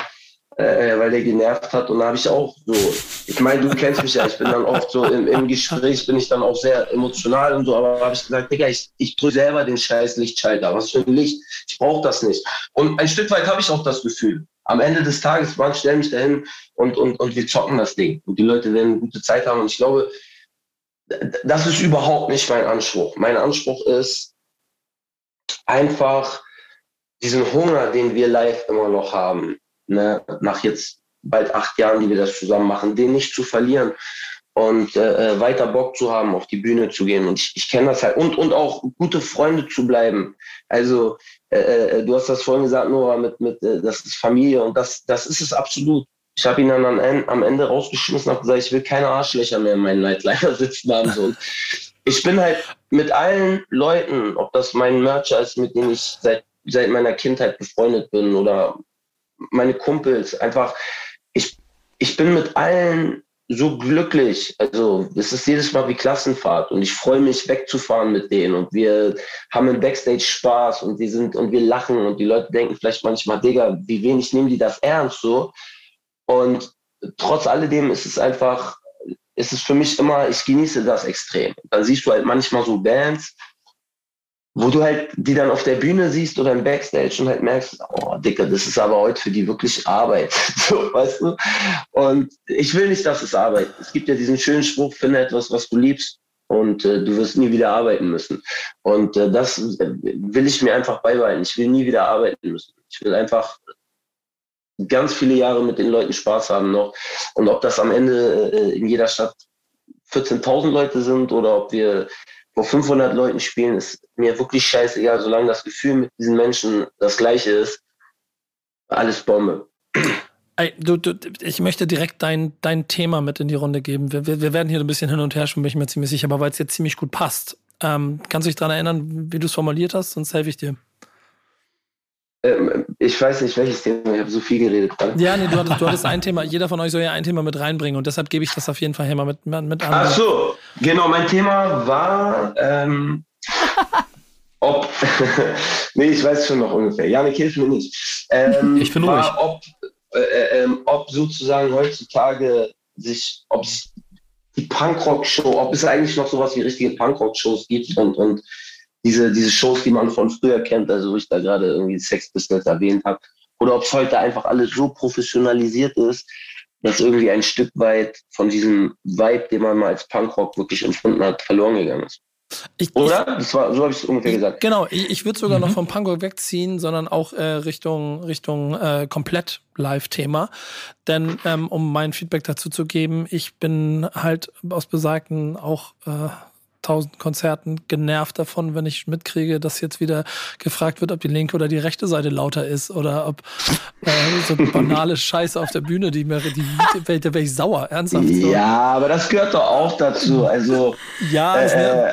äh, weil der genervt hat. Und da habe ich auch so, ich meine, du kennst mich ja, ich bin dann oft so im, im Gespräch, bin ich dann auch sehr emotional und so, aber habe ich gesagt, Digga, ich, ich drücke selber den scheiß Lichtschalter, was für ein Licht, ich brauche das nicht. Und ein Stück weit habe ich auch das Gefühl, am Ende des Tages, man stell mich dahin und, und, und wir zocken das Ding. Und die Leute werden eine gute Zeit haben. Und ich glaube, das ist überhaupt nicht mein Anspruch. Mein Anspruch ist, einfach diesen Hunger, den wir live immer noch haben, ne, nach jetzt bald acht Jahren, die wir das zusammen machen, den nicht zu verlieren und äh, äh, weiter Bock zu haben, auf die Bühne zu gehen. Und ich, ich kenne das halt. Und, und auch gute Freunde zu bleiben. Also, äh, äh du hast das vorhin gesagt, Nora, mit, mit, äh, das ist Familie und das, das ist es absolut. Ich habe ihn dann am Ende rausgeschmissen und gesagt, ich will keine Arschlöcher mehr in meinen Nightliner [LAUGHS] sitzen haben. So. Ich bin halt mit allen Leuten, ob das mein Mercher ist, mit denen ich seit, seit meiner Kindheit befreundet bin oder meine Kumpels, einfach, ich, ich bin mit allen so glücklich. Also es ist jedes Mal wie Klassenfahrt und ich freue mich wegzufahren mit denen und wir haben im Backstage Spaß und wir sind und wir lachen und die Leute denken vielleicht manchmal, Digga, wie wenig nehmen die das ernst so. Und trotz alledem ist es einfach ist es für mich immer, ich genieße das extrem. Dann siehst du halt manchmal so Bands, wo du halt die dann auf der Bühne siehst oder im Backstage und halt merkst, oh Dicker, das ist aber heute für die wirklich Arbeit. [LAUGHS] so, weißt du? Und ich will nicht, dass es Arbeit. Es gibt ja diesen schönen Spruch, finde etwas, was du liebst und äh, du wirst nie wieder arbeiten müssen. Und äh, das äh, will ich mir einfach beibehalten. Ich will nie wieder arbeiten müssen. Ich will einfach ganz viele Jahre mit den Leuten Spaß haben noch. Und ob das am Ende äh, in jeder Stadt 14.000 Leute sind oder ob wir vor 500 Leuten spielen, ist mir wirklich scheißegal, solange das Gefühl mit diesen Menschen das gleiche ist. Alles Bombe. Ey, du, du, ich möchte direkt dein, dein Thema mit in die Runde geben. Wir, wir, wir werden hier ein bisschen hin und her schwimmen, bin ich mir ziemlich sicher, aber weil es jetzt ziemlich gut passt. Ähm, kannst du dich daran erinnern, wie du es formuliert hast? Sonst helfe ich dir. Ähm, ich weiß nicht, welches Thema. Ich habe so viel geredet gerade. Ja, nee, du hattest, du hattest [LAUGHS] ein Thema. Jeder von euch soll ja ein Thema mit reinbringen und deshalb gebe ich das auf jeden Fall hier mal mit, mit an. Ach so, genau. Mein Thema war, ähm, [LAUGHS] ob. [LAUGHS] nee, ich weiß schon noch ungefähr. Janik, hilf mir nicht. Ähm, ich bin ruhig. Ob, äh, äh, ähm, ob sozusagen heutzutage sich, ob es die Punkrock-Show, ob es eigentlich noch sowas wie richtige Punkrock-Shows gibt und, und diese, diese Shows, die man von früher kennt, also wo ich da gerade irgendwie Sex Business erwähnt habe, oder ob es heute einfach alles so professionalisiert ist, dass irgendwie ein Stück weit von diesem Vibe, den man mal als Punkrock wirklich empfunden hat, verloren gegangen ist. Ich, Oder? Das war, so habe ich es ungefähr gesagt. Genau, ich, ich würde sogar mhm. noch vom Punkrock wegziehen, sondern auch äh, Richtung, Richtung äh, komplett Live-Thema. Denn ähm, um mein Feedback dazu zu geben, ich bin halt aus besagten auch äh, tausend Konzerten genervt davon, wenn ich mitkriege, dass jetzt wieder gefragt wird, ob die linke oder die rechte Seite lauter ist oder ob äh, so banale [LAUGHS] Scheiße auf der Bühne, die mir, die, die da wäre ich sauer, ernsthaft. So. Ja, aber das gehört doch auch dazu. Also, ja, äh,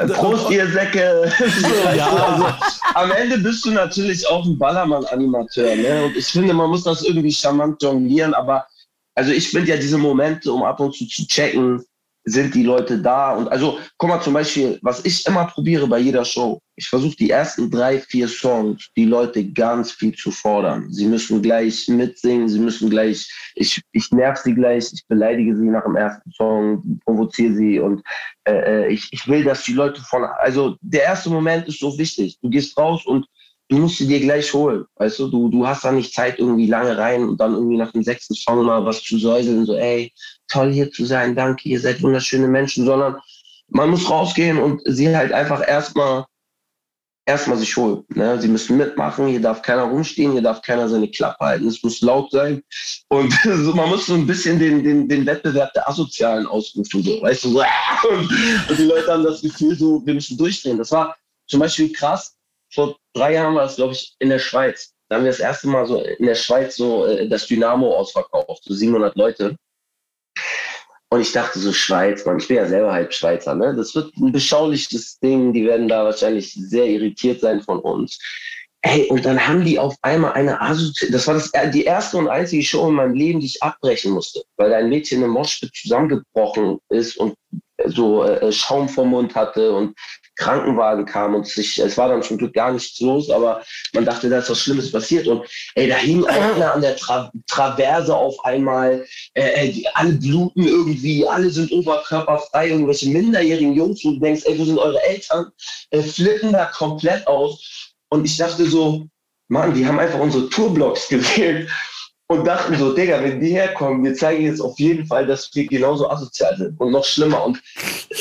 äh, Prost, ihr Säcke. [LAUGHS] so, ja. also, am Ende bist du natürlich auch ein Ballermann-Animateur. Ne? Und ich finde, man muss das irgendwie charmant jonglieren, aber also ich finde ja diese Momente, um ab und zu zu checken, sind die Leute da. Und also, guck mal zum Beispiel, was ich immer probiere bei jeder Show. Ich versuche die ersten drei, vier Songs, die Leute ganz viel zu fordern. Sie müssen gleich mitsingen, sie müssen gleich, ich, ich nerv sie gleich, ich beleidige sie nach dem ersten Song, provoziere sie und äh, äh, ich, ich will, dass die Leute von, also der erste Moment ist so wichtig. Du gehst raus und du musst sie dir gleich holen. Weißt du, du, du hast da nicht Zeit irgendwie lange rein und dann irgendwie nach dem sechsten Song mal was zu säuseln, so, ey, toll hier zu sein, danke, ihr seid wunderschöne Menschen, sondern man muss rausgehen und sie halt einfach erstmal erstmal sich holen. Ne? Sie müssen mitmachen, hier darf keiner rumstehen, hier darf keiner seine Klappe halten, es muss laut sein. Und [LAUGHS] so, man muss so ein bisschen den, den, den Wettbewerb der Asozialen ausrufen, so, weißt du, so, und, [LAUGHS] und die Leute haben das Gefühl, so, wir müssen durchdrehen. Das war zum Beispiel krass, vor drei Jahren war das, glaube ich, in der Schweiz. Da haben wir das erste Mal so in der Schweiz so äh, das Dynamo ausverkauft, so 700 Leute. Und ich dachte so, Schweiz, man, ich bin ja selber halb Schweizer, ne? Das wird ein beschauliches Ding, die werden da wahrscheinlich sehr irritiert sein von uns. Ey, und dann haben die auf einmal eine Assoziation, das war das, die erste und einzige Show in meinem Leben, die ich abbrechen musste, weil ein Mädchen im Moschpit zusammengebrochen ist und so äh, Schaum vom Mund hatte und Krankenwagen kam und sich, es war dann zum Glück gar nichts los, aber man dachte, da ist was Schlimmes passiert. Und ey, da hing einer an der Tra Traverse auf einmal, äh, die, alle bluten irgendwie, alle sind oberkörperfrei, irgendwelche minderjährigen Jungs, wo du denkst, ey, wo sind eure Eltern? Äh, flippen da komplett aus. Und ich dachte so, Mann, die haben einfach unsere Tourblocks [LAUGHS] gewählt und dachten so, Digga, wenn die herkommen, wir zeigen jetzt auf jeden Fall, dass wir genauso asozial sind und noch schlimmer. Und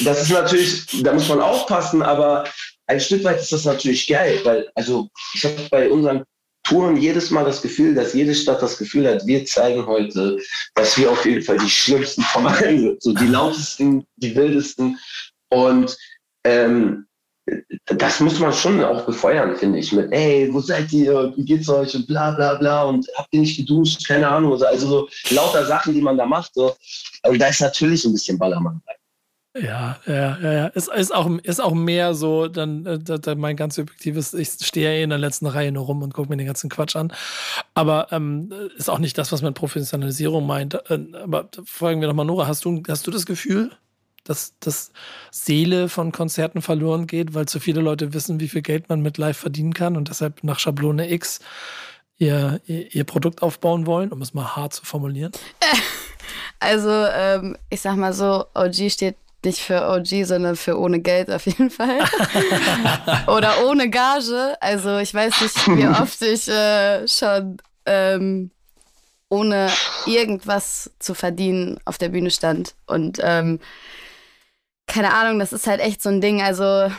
das ist natürlich, da muss man aufpassen, aber ein Stück weit ist das natürlich geil, weil, also ich habe bei unseren Touren jedes Mal das Gefühl, dass jede Stadt das Gefühl hat, wir zeigen heute, dass wir auf jeden Fall die schlimmsten [LAUGHS] von allen sind, so die lautesten, die wildesten. Und ähm, das muss man schon auch befeuern, finde ich, mit, ey, wo seid ihr, wie geht's euch und bla bla bla und habt ihr nicht geduscht, keine Ahnung, also so lauter Sachen, die man da macht, so. Und da ist natürlich ein bisschen Ballermann bei. Ja, ja, ja, ja. Es ist auch, ist auch mehr so, dann, äh, dann mein ganz subjektives, ich stehe ja eh in der letzten Reihe nur rum und gucke mir den ganzen Quatsch an. Aber ähm, ist auch nicht das, was man Professionalisierung meint. Äh, aber fragen wir nochmal, Nora, hast du, hast du das Gefühl, dass das Seele von Konzerten verloren geht, weil zu viele Leute wissen, wie viel Geld man mit Live verdienen kann und deshalb nach Schablone X ihr, ihr, ihr Produkt aufbauen wollen, um es mal hart zu formulieren? [LAUGHS] Also, ähm, ich sag mal so, OG steht nicht für OG, sondern für ohne Geld auf jeden Fall. [LAUGHS] Oder ohne Gage. Also ich weiß nicht, wie [LAUGHS] oft ich äh, schon ähm, ohne irgendwas zu verdienen auf der Bühne stand. Und ähm, keine Ahnung, das ist halt echt so ein Ding. Also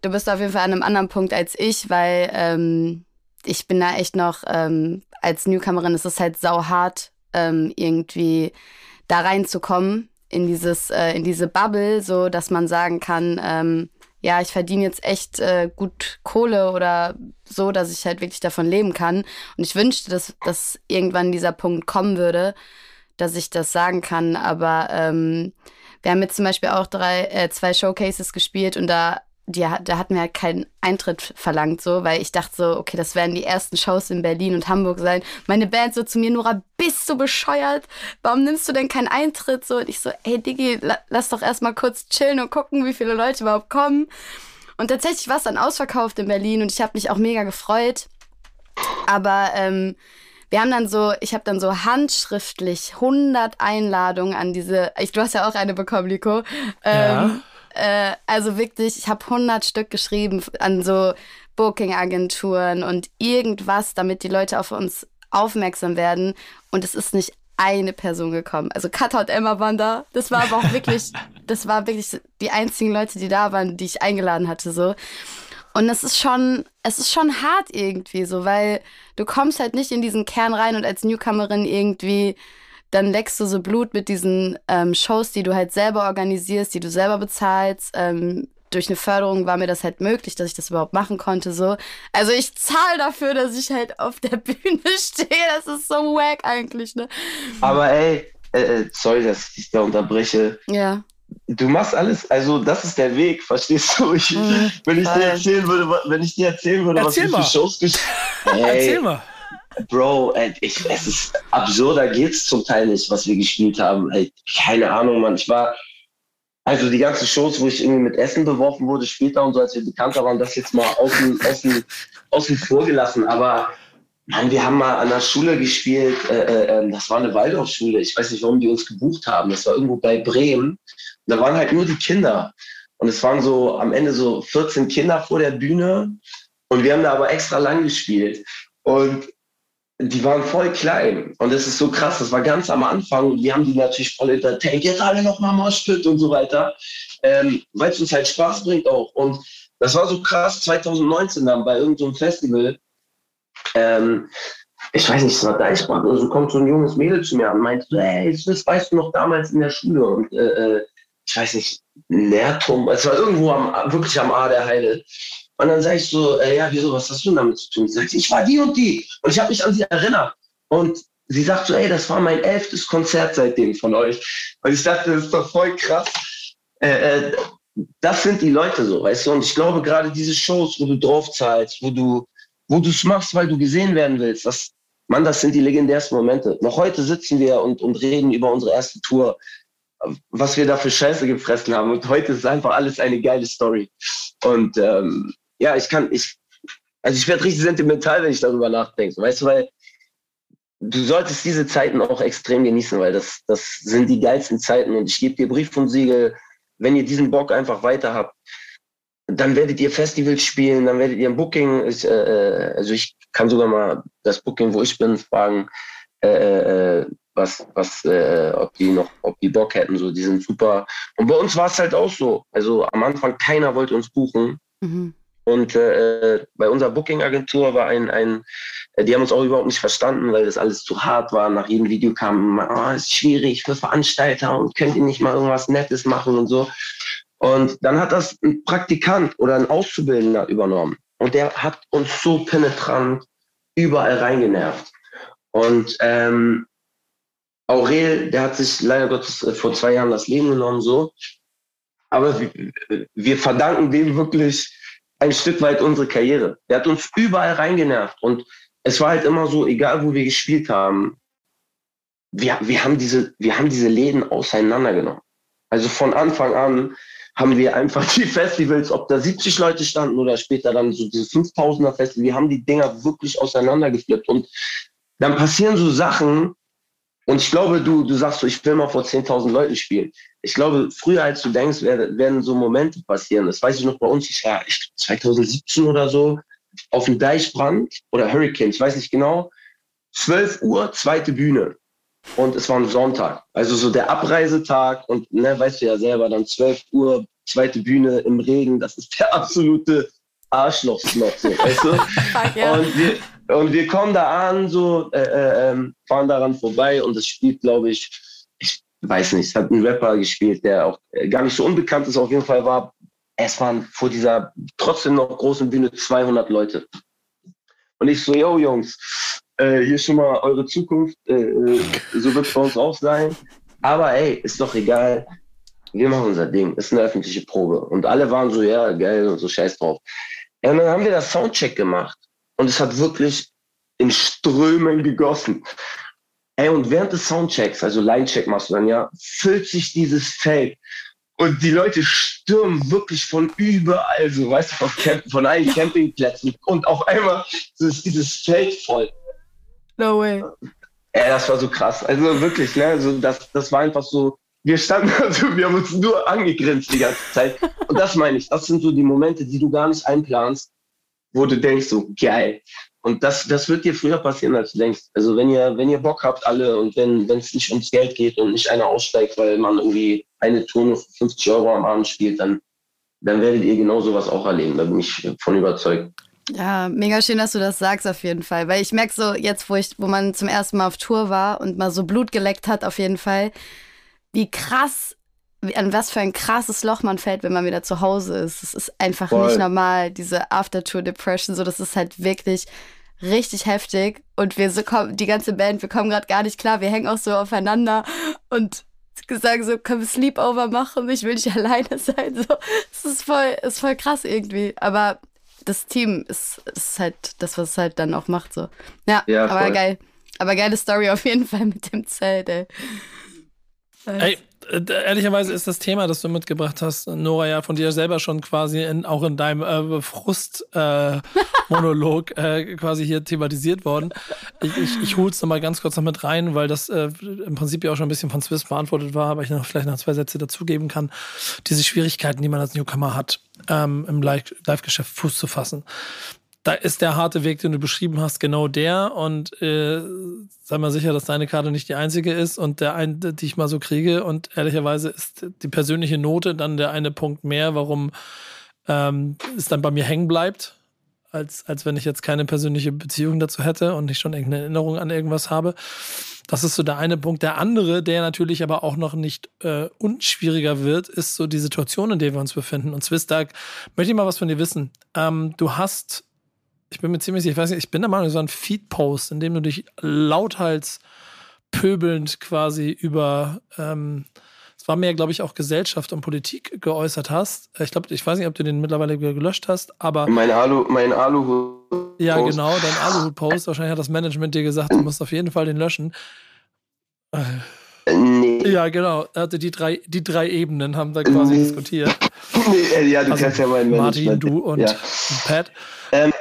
du bist auf jeden Fall an einem anderen Punkt als ich, weil ähm, ich bin da echt noch ähm, als Newcomerin, es ist halt sauhart, ähm, irgendwie da reinzukommen in dieses, äh, in diese Bubble, so dass man sagen kann, ähm, ja, ich verdiene jetzt echt äh, gut Kohle oder so, dass ich halt wirklich davon leben kann. Und ich wünschte, dass, dass irgendwann dieser Punkt kommen würde, dass ich das sagen kann. Aber ähm, wir haben jetzt zum Beispiel auch drei, äh, zwei Showcases gespielt und da die, da hatten wir halt keinen Eintritt verlangt, so, weil ich dachte so, okay, das werden die ersten Shows in Berlin und Hamburg sein. Meine Band so zu mir, Nora, bist du bescheuert? Warum nimmst du denn keinen Eintritt? So, und ich so, ey, Diggi, la lass doch erstmal kurz chillen und gucken, wie viele Leute überhaupt kommen. Und tatsächlich war es dann ausverkauft in Berlin und ich habe mich auch mega gefreut. Aber ähm, wir haben dann so, ich habe dann so handschriftlich 100 Einladungen an diese, ich, du hast ja auch eine bekommen, Nico. Ähm, ja äh, also wirklich, ich habe 100 Stück geschrieben an so Booking-Agenturen und irgendwas, damit die Leute auf uns aufmerksam werden. Und es ist nicht eine Person gekommen. Also Katha und Emma waren da. Das war aber auch wirklich, [LAUGHS] das war wirklich die einzigen Leute, die da waren, die ich eingeladen hatte, so. Und es ist schon, es ist schon hart irgendwie so, weil du kommst halt nicht in diesen Kern rein und als Newcomerin irgendwie dann leckst du so Blut mit diesen ähm, Shows, die du halt selber organisierst, die du selber bezahlst. Ähm, durch eine Förderung war mir das halt möglich, dass ich das überhaupt machen konnte. So. Also ich zahle dafür, dass ich halt auf der [LAUGHS] Bühne stehe. Das ist so wack eigentlich, ne? Aber ey, äh, äh, sorry, dass ich dich da unterbreche. Ja. Du machst alles, also das ist der Weg, verstehst du? Ich, mhm, wenn ich dir erzählen würde, wenn ich dir erzählen würde, Erzähl was ich für Shows gespielt [LAUGHS] Erzähl mal. Bro, ich, es ist absurder geht's zum Teil nicht, was wir gespielt haben. Ey, keine Ahnung, Mann. Ich war, also die ganzen Shows, wo ich irgendwie mit Essen beworfen wurde, später und so, als wir bekannter waren, das jetzt mal außen, außen, außen vor gelassen. Aber Mann, wir haben mal an der Schule gespielt, äh, äh, ähm, das war eine Waldorfschule. Ich weiß nicht, warum die uns gebucht haben. Das war irgendwo bei Bremen. Und da waren halt nur die Kinder. Und es waren so am Ende so 14 Kinder vor der Bühne. Und wir haben da aber extra lang gespielt. Und die waren voll klein. Und das ist so krass. Das war ganz am Anfang. Und wir haben die natürlich voll entertained. Jetzt alle nochmal Moshpit und so weiter. Ähm, Weil es uns halt Spaß bringt auch. Und das war so krass 2019 dann bei irgendeinem so Festival. Ähm, ich weiß nicht, es war Deichbrand oder so, kommt so ein junges Mädel zu mir und meint, hey, das weißt du noch damals in der Schule. Und äh, äh ich weiß nicht, Nährturm, es war irgendwo am, wirklich am A der Heide. Und dann sage ich so, äh, ja, wieso, was hast du damit zu tun? Sie sagt, ich war die und die. Und ich habe mich an sie erinnert. Und sie sagt so, ey, das war mein elftes Konzert seitdem von euch. Und ich dachte, das ist doch voll krass. Äh, äh, das sind die Leute so, weißt du? Und ich glaube, gerade diese Shows, wo du drauf zahlst, wo du wo du es machst, weil du gesehen werden willst, das, Mann, das sind die legendärsten Momente. Noch heute sitzen wir und, und reden über unsere erste Tour, was wir da für Scheiße gefressen haben. Und heute ist einfach alles eine geile Story. Und ähm, ja, ich kann, ich, also ich werde richtig sentimental, wenn ich darüber nachdenke. Weißt du, weil du solltest diese Zeiten auch extrem genießen, weil das, das sind die geilsten Zeiten. Und ich gebe dir Brief und Siegel, wenn ihr diesen Bock einfach weiter habt, dann werdet ihr Festivals spielen, dann werdet ihr ein Booking, ich, äh, äh, also ich kann sogar mal das Booking, wo ich bin, fragen, äh, äh, was, was, äh, ob die noch, ob die Bock hätten, so, die sind super. Und bei uns war es halt auch so. Also am Anfang keiner wollte uns buchen. Mhm. Und äh, bei unserer Booking-Agentur war ein, ein, äh, die haben uns auch überhaupt nicht verstanden, weil das alles zu hart war. Nach jedem Video kam, oh, ist schwierig für Veranstalter und könnt ihr nicht mal irgendwas Nettes machen und so. Und dann hat das ein Praktikant oder ein Auszubildender übernommen. Und der hat uns so penetrant überall reingenervt. Und ähm, Aurel, der hat sich leider Gottes äh, vor zwei Jahren das Leben genommen, so. Aber wir, verdanken dem wirklich ein Stück weit unsere Karriere. Der hat uns überall reingenervt und es war halt immer so, egal wo wir gespielt haben, wir, wir, haben, diese, wir haben diese Läden auseinandergenommen. Also von Anfang an haben wir einfach [LAUGHS] die Festivals, ob da 70 Leute standen oder später dann so diese 5000er Festival, wir haben die Dinger wirklich auseinandergeflippt und dann passieren so Sachen und ich glaube, du, du sagst so, ich will mal vor 10.000 Leuten spielen. ich glaube, früher als du denkst, werden, werden so Momente passieren. Das weiß ich noch bei uns, ich war 2017 oder so, auf dem Deichbrand oder Hurricane, ich weiß nicht genau. 12 Uhr, zweite Bühne. Und es war ein Sonntag. Also so der Abreisetag und, ne, weißt du ja selber, dann 12 Uhr, zweite Bühne im Regen, das ist der [LAUGHS] absolute Arschlochsnot, so, weißt du? [LAUGHS] und, wir, und wir kommen da an, so, äh, äh, ähm, fahren daran vorbei und es spielt, glaube ich, ich weiß nicht, es hat ein Rapper gespielt, der auch äh, gar nicht so unbekannt ist, auf jeden Fall war, es waren vor dieser trotzdem noch großen Bühne 200 Leute. Und ich so, yo Jungs, äh, hier schon mal eure Zukunft, äh, äh so wird es bei uns auch sein. Aber ey, ist doch egal, wir machen unser Ding, ist eine öffentliche Probe. Und alle waren so, ja, geil und so scheiß drauf. Und dann haben wir das Soundcheck gemacht und es hat wirklich in Strömen gegossen. Ey, und während des Soundchecks, also Linecheck machst du dann ja, füllt sich dieses Feld und die Leute stürmen wirklich von überall, so weißt du, von, Camp von allen Campingplätzen und auf einmal ist dieses Feld voll. No way. Ja, das war so krass. Also wirklich, ne, also das, das war einfach so, wir standen, [LAUGHS] also wir haben uns nur angegrinst die ganze Zeit. Und das meine ich, das sind so die Momente, die du gar nicht einplanst, wo du denkst, so geil. Und das, das wird dir früher passieren, als du denkst. Also wenn ihr, wenn ihr Bock habt, alle, und wenn es nicht ums Geld geht und nicht einer aussteigt, weil man irgendwie eine Tour nur 50 Euro am Abend spielt, dann, dann werdet ihr genau sowas auch erleben. Da bin ich von überzeugt. Ja, mega schön, dass du das sagst auf jeden Fall. Weil ich merke so, jetzt, wo ich, wo man zum ersten Mal auf Tour war und mal so Blut geleckt hat, auf jeden Fall, wie krass, an was für ein krasses Loch man fällt, wenn man wieder zu Hause ist. Es ist einfach Voll. nicht normal, diese After-Tour-Depression. So, das ist halt wirklich richtig heftig. Und wir so kommen, die ganze Band, wir kommen gerade gar nicht klar. Wir hängen auch so aufeinander und sagen so, können wir Sleepover machen? Ich will nicht [LAUGHS] alleine sein. So, es ist voll, ist voll krass irgendwie. Aber das Team ist, ist halt das, was es halt dann auch macht. So. Ja, ja aber geil. Aber geile Story auf jeden Fall mit dem Zelt, ey. Ey, ehrlicherweise ist das Thema, das du mitgebracht hast, Nora, ja von dir selber schon quasi in, auch in deinem äh, Frust-Monolog äh, äh, quasi hier thematisiert worden. Ich, ich, ich hole es nochmal ganz kurz noch mit rein, weil das äh, im Prinzip ja auch schon ein bisschen von Swiss beantwortet war, aber ich noch vielleicht noch zwei Sätze dazugeben kann. Diese Schwierigkeiten, die man als Newcomer hat, ähm, im Live-Geschäft Fuß zu fassen da ist der harte Weg, den du beschrieben hast, genau der. Und äh, sei mal sicher, dass deine Karte nicht die einzige ist und der eine, die ich mal so kriege. Und ehrlicherweise ist die persönliche Note dann der eine Punkt mehr, warum ähm, es dann bei mir hängen bleibt, als, als wenn ich jetzt keine persönliche Beziehung dazu hätte und nicht schon irgendeine Erinnerung an irgendwas habe. Das ist so der eine Punkt. Der andere, der natürlich aber auch noch nicht äh, unschwieriger wird, ist so die Situation, in der wir uns befinden. Und Swiss, da möchte ich mal was von dir wissen. Ähm, du hast ich bin mir ziemlich sicher, ich weiß nicht, ich bin der Meinung, so ein Feed-Post, in dem du dich lauthals pöbelnd quasi über, ähm, es war mehr, glaube ich, auch Gesellschaft und Politik geäußert hast. Ich glaube, ich weiß nicht, ob du den mittlerweile gelöscht hast, aber. Mein Alu, mein Aluhut. Ja, genau, dein Aluhut-Post. Wahrscheinlich hat das Management dir gesagt, du musst auf jeden Fall den löschen. Nee. Ja, genau. Also die drei, die drei Ebenen haben da quasi nee. diskutiert. [LAUGHS] Nee, ja, du also kennst ja meinen Management. Martin, du und, ja. und Pat. Ähm,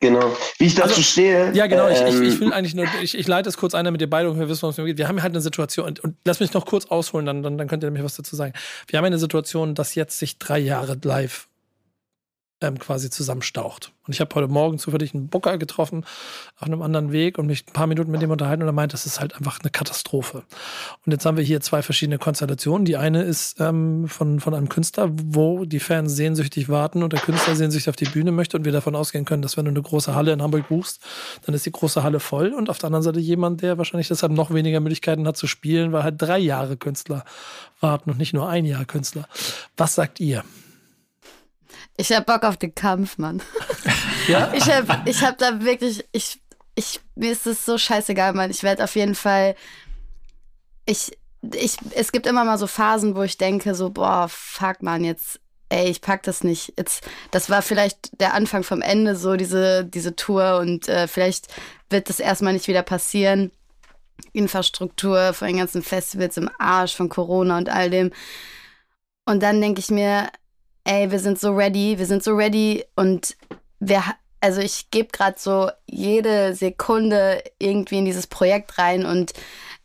Genau. Wie ich dazu also, stehe. Ja, genau. Ähm, ich, ich, ich, ähm, will eigentlich nur, ich, ich leite es kurz ein, damit ihr beide ungefähr wisst, was es geht. Wir haben halt eine Situation, und, und lass mich noch kurz ausholen, dann, dann, dann könnt ihr nämlich was dazu sagen. Wir haben eine Situation, dass jetzt sich drei Jahre live ähm, quasi zusammenstaucht. Und ich habe heute Morgen zufällig einen Booker getroffen auf einem anderen Weg und mich ein paar Minuten mit dem unterhalten und er meint, das ist halt einfach eine Katastrophe. Und jetzt haben wir hier zwei verschiedene Konstellationen. Die eine ist ähm, von, von einem Künstler, wo die Fans sehnsüchtig warten und der Künstler sehnsüchtig auf die Bühne möchte und wir davon ausgehen können, dass wenn du eine große Halle in Hamburg buchst, dann ist die große Halle voll. Und auf der anderen Seite jemand, der wahrscheinlich deshalb noch weniger Möglichkeiten hat zu spielen, weil halt drei Jahre Künstler warten und nicht nur ein Jahr Künstler. Was sagt ihr? Ich hab Bock auf den Kampf, Mann. [LAUGHS] Ja? Ich hab, ich hab da wirklich, ich, ich, mir ist es so scheißegal, Mann. Ich werde auf jeden Fall, ich, ich, es gibt immer mal so Phasen, wo ich denke, so, boah, fuck, Mann, jetzt, ey, ich pack das nicht. Jetzt, das war vielleicht der Anfang vom Ende, so diese, diese Tour und äh, vielleicht wird das erstmal nicht wieder passieren. Infrastruktur von den ganzen Festivals im Arsch, von Corona und all dem. Und dann denke ich mir, ey, wir sind so ready, wir sind so ready und wir, also ich gebe gerade so jede Sekunde irgendwie in dieses Projekt rein und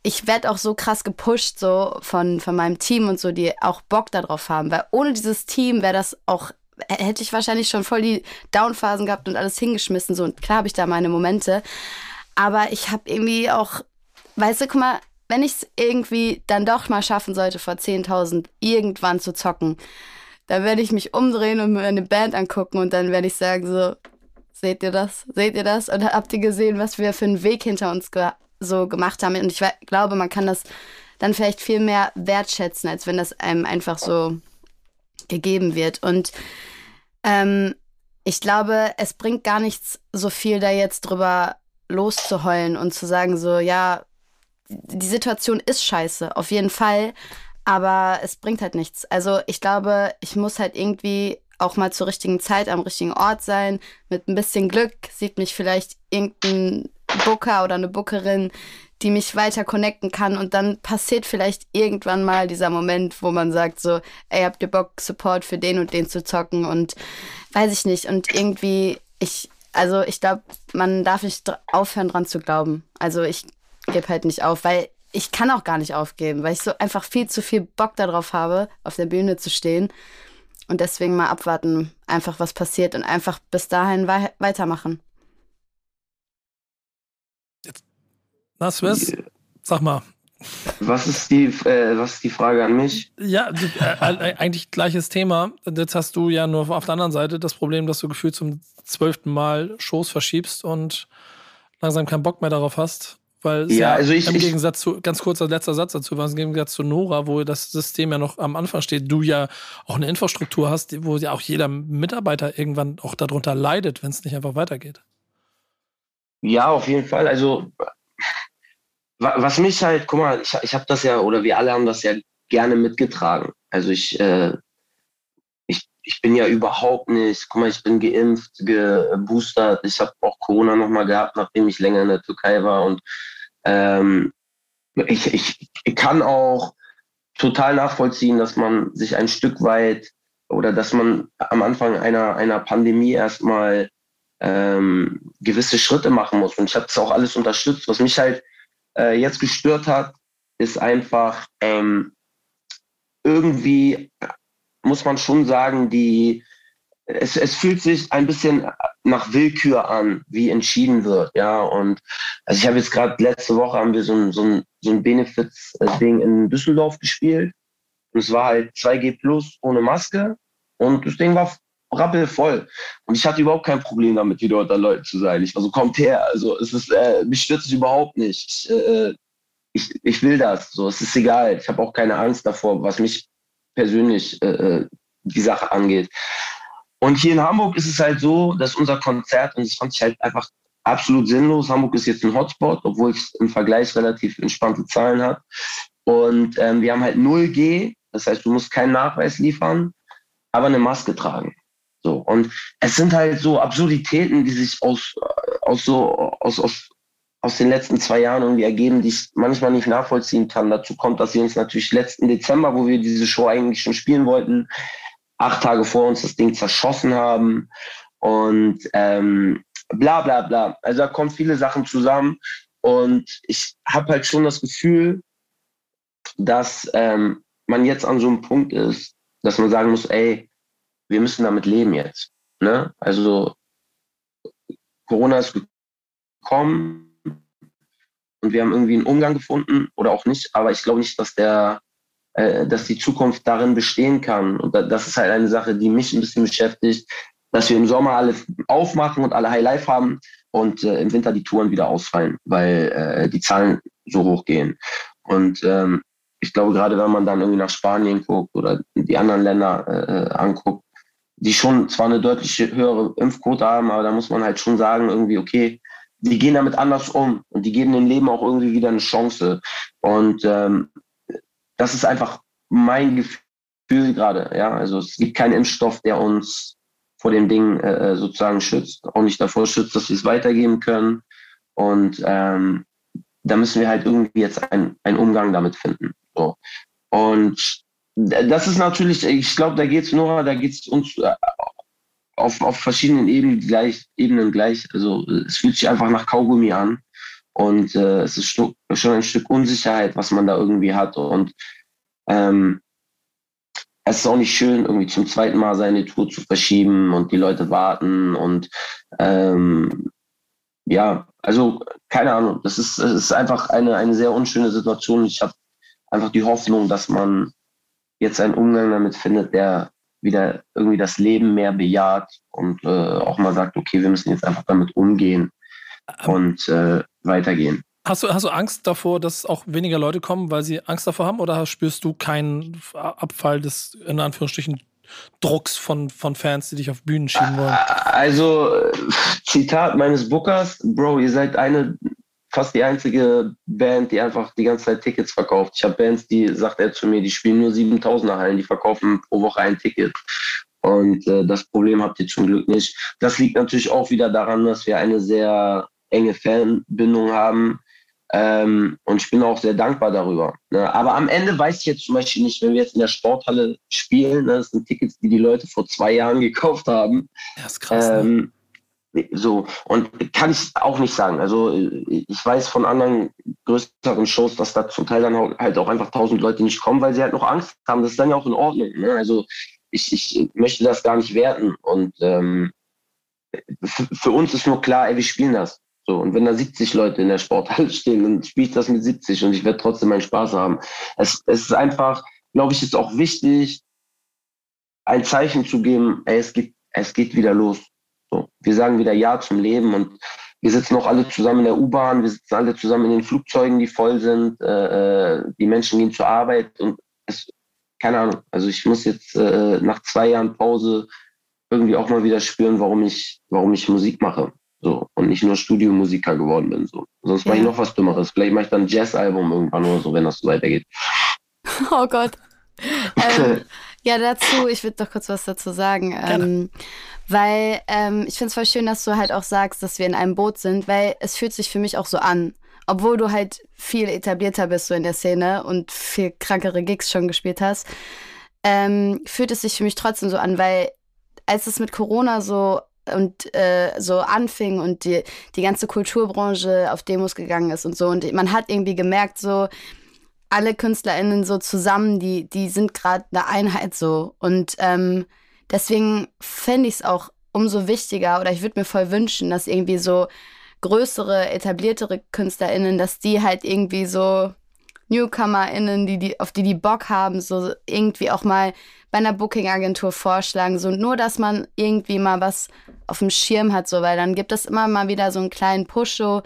ich werde auch so krass gepusht so von, von meinem Team und so, die auch Bock darauf haben. Weil ohne dieses Team wäre das auch, hätte ich wahrscheinlich schon voll die Downphasen gehabt und alles hingeschmissen. So, und klar habe ich da meine Momente. Aber ich habe irgendwie auch, weißt du, guck mal, wenn ich es irgendwie dann doch mal schaffen sollte, vor 10.000 irgendwann zu zocken, dann werde ich mich umdrehen und mir eine Band angucken und dann werde ich sagen so, seht ihr das? Seht ihr das? Und habt ihr gesehen, was wir für einen Weg hinter uns ge so gemacht haben? Und ich glaube, man kann das dann vielleicht viel mehr wertschätzen, als wenn das einem einfach so gegeben wird. Und ähm, ich glaube, es bringt gar nichts so viel da jetzt drüber loszuheulen und zu sagen so, ja, die Situation ist scheiße, auf jeden Fall, aber es bringt halt nichts. Also ich glaube, ich muss halt irgendwie auch mal zur richtigen Zeit am richtigen Ort sein. Mit ein bisschen Glück sieht mich vielleicht irgendein Booker oder eine Bookerin, die mich weiter connecten kann und dann passiert vielleicht irgendwann mal dieser Moment, wo man sagt so, ey, habt ihr Bock, Support für den und den zu zocken und weiß ich nicht und irgendwie, ich, also ich glaube, man darf nicht aufhören dran zu glauben. Also ich gebe halt nicht auf, weil ich kann auch gar nicht aufgeben, weil ich so einfach viel zu viel Bock darauf habe, auf der Bühne zu stehen. Und deswegen mal abwarten, einfach was passiert und einfach bis dahin wei weitermachen. Jetzt, na, Swiss, sag mal. Was ist die, äh, was ist die Frage an mich? Ja, äh, eigentlich gleiches Thema. Jetzt hast du ja nur auf der anderen Seite das Problem, dass du gefühlt zum zwölften Mal Shows verschiebst und langsam keinen Bock mehr darauf hast. Weil ja, ja, also ich, im Gegensatz zu, ganz kurzer letzter Satz dazu, was im Gegensatz zu Nora, wo das System ja noch am Anfang steht, du ja auch eine Infrastruktur hast, wo ja auch jeder Mitarbeiter irgendwann auch darunter leidet, wenn es nicht einfach weitergeht. Ja, auf jeden Fall. Also, was mich halt, guck mal, ich, ich habe das ja, oder wir alle haben das ja gerne mitgetragen. Also ich, äh, ich, ich bin ja überhaupt nicht, guck mal, ich bin geimpft, geboostert, ich habe auch Corona nochmal gehabt, nachdem ich länger in der Türkei war und ähm, ich, ich, ich kann auch total nachvollziehen, dass man sich ein Stück weit oder dass man am Anfang einer, einer Pandemie erstmal ähm, gewisse Schritte machen muss. Und ich habe das auch alles unterstützt. Was mich halt äh, jetzt gestört hat, ist einfach ähm, irgendwie, muss man schon sagen, die, es, es fühlt sich ein bisschen nach Willkür an, wie entschieden wird, ja. Und also ich habe jetzt gerade letzte Woche haben wir so ein, so ein, so ein Benefits-Ding in Düsseldorf gespielt. Und es war halt 2G plus ohne Maske. Und das Ding war rappelvoll. Und ich hatte überhaupt kein Problem damit, wieder unter Leuten zu sein. Ich war so, kommt her. Also es ist, äh, mich stört es überhaupt nicht. Ich, äh, ich, ich will das. So, es ist egal. Ich habe auch keine Angst davor, was mich persönlich äh, äh die Sache angeht. Und hier in Hamburg ist es halt so, dass unser Konzert, und das fand ich halt einfach absolut sinnlos, Hamburg ist jetzt ein Hotspot, obwohl es im Vergleich relativ entspannte Zahlen hat. Und ähm, wir haben halt 0G, das heißt, du musst keinen Nachweis liefern, aber eine Maske tragen. So. Und es sind halt so Absurditäten, die sich aus, aus so, aus, aus, aus den letzten zwei Jahren irgendwie ergeben, die ich manchmal nicht nachvollziehen kann. Dazu kommt, dass wir uns natürlich letzten Dezember, wo wir diese Show eigentlich schon spielen wollten, acht Tage vor uns das Ding zerschossen haben und ähm, bla bla bla. Also da kommen viele Sachen zusammen und ich habe halt schon das Gefühl, dass ähm, man jetzt an so einem Punkt ist, dass man sagen muss, ey, wir müssen damit leben jetzt. Ne? Also Corona ist gekommen und wir haben irgendwie einen Umgang gefunden oder auch nicht, aber ich glaube nicht, dass der äh, dass die Zukunft darin bestehen kann. Und das ist halt eine Sache, die mich ein bisschen beschäftigt, dass wir im Sommer alle aufmachen und alle High Life haben und äh, im Winter die Touren wieder ausfallen, weil äh, die Zahlen so hoch gehen. Und ähm, ich glaube, gerade wenn man dann irgendwie nach Spanien guckt oder die anderen Länder äh, anguckt, die schon zwar eine deutlich höhere Impfquote haben, aber da muss man halt schon sagen, irgendwie, okay, die gehen damit anders um und die geben dem Leben auch irgendwie wieder eine Chance. Und ähm, das ist einfach mein Gefühl gerade. Ja, also es gibt keinen Impfstoff, der uns vor dem Ding äh, äh, sozusagen schützt, auch nicht davor schützt, dass wir es weitergeben können. Und ähm, da müssen wir halt irgendwie jetzt einen, einen Umgang damit finden. So. Und das ist natürlich, ich glaube, da geht es nur, da geht es uns äh, auf, auf verschiedenen Ebenen gleich, Ebenen gleich. Also es fühlt sich einfach nach Kaugummi an. Und äh, es ist schon ein Stück Unsicherheit, was man da irgendwie hat. Und ähm, es ist auch nicht schön, irgendwie zum zweiten Mal seine Tour zu verschieben und die Leute warten und ähm, ja, also keine Ahnung, das ist, das ist einfach eine, eine sehr unschöne Situation. Ich habe einfach die Hoffnung, dass man jetzt einen Umgang damit findet, der wieder irgendwie das Leben mehr bejaht und äh, auch mal sagt, okay, wir müssen jetzt einfach damit umgehen und äh, weitergehen. Hast du, hast du Angst davor, dass auch weniger Leute kommen, weil sie Angst davor haben? Oder spürst du keinen Abfall des, in Anführungsstrichen, Drucks von, von Fans, die dich auf Bühnen schieben wollen? Also, Zitat meines Bookers, Bro, ihr seid eine, fast die einzige Band, die einfach die ganze Zeit Tickets verkauft. Ich habe Bands, die, sagt er zu mir, die spielen nur 7000er Hallen, die verkaufen pro Woche ein Ticket. Und äh, das Problem habt ihr zum Glück nicht. Das liegt natürlich auch wieder daran, dass wir eine sehr enge Fanbindung haben. Ähm, und ich bin auch sehr dankbar darüber. Ne? Aber am Ende weiß ich jetzt zum Beispiel nicht, wenn wir jetzt in der Sporthalle spielen, ne? das sind Tickets, die die Leute vor zwei Jahren [LAUGHS] gekauft haben. Das ist krass. Ne? Ähm, ne? So, und kann ich auch nicht sagen. Also ich weiß von anderen größeren Shows, dass da zum Teil dann halt auch einfach tausend Leute nicht kommen, weil sie halt noch Angst haben. Das ist dann ja auch in Ordnung. Ne? Also ich, ich möchte das gar nicht werten. Und ähm, für uns ist nur klar, ey, wir spielen das. So, und wenn da 70 Leute in der Sporthalle [LAUGHS] stehen, dann spiele ich das mit 70 und ich werde trotzdem meinen Spaß haben. Es, es ist einfach, glaube ich, ist auch wichtig, ein Zeichen zu geben, ey, es geht, es geht wieder los. So, wir sagen wieder Ja zum Leben und wir sitzen auch alle zusammen in der U-Bahn, wir sitzen alle zusammen in den Flugzeugen, die voll sind, äh, äh die Menschen gehen zur Arbeit und es, keine Ahnung, also ich muss jetzt äh, nach zwei Jahren Pause irgendwie auch mal wieder spüren, warum ich, warum ich Musik mache. So, und nicht nur Studiomusiker geworden bin. So. Sonst ja. mache ich noch was Dümmeres. Vielleicht mache ich dann ein Jazz-Album irgendwann oder so, wenn das so weitergeht. [LAUGHS] Oh Gott. [LAUGHS] ähm, ja, dazu, ich würde doch kurz was dazu sagen. Ähm, weil ähm, ich finde es voll schön, dass du halt auch sagst, dass wir in einem Boot sind, weil es fühlt sich für mich auch so an. Obwohl du halt viel etablierter bist so in der Szene und viel krankere Gigs schon gespielt hast, ähm, fühlt es sich für mich trotzdem so an, weil als es mit Corona so und äh, so anfing und die, die ganze Kulturbranche auf Demos gegangen ist und so. Und man hat irgendwie gemerkt, so alle KünstlerInnen so zusammen, die, die sind gerade eine Einheit so. Und ähm, deswegen fände ich es auch umso wichtiger oder ich würde mir voll wünschen, dass irgendwie so größere, etabliertere KünstlerInnen, dass die halt irgendwie so NewcomerInnen, die, die, auf die die Bock haben, so irgendwie auch mal bei einer Booking-Agentur vorschlagen. So nur, dass man irgendwie mal was auf dem Schirm hat, so, weil dann gibt es immer mal wieder so einen kleinen Push so,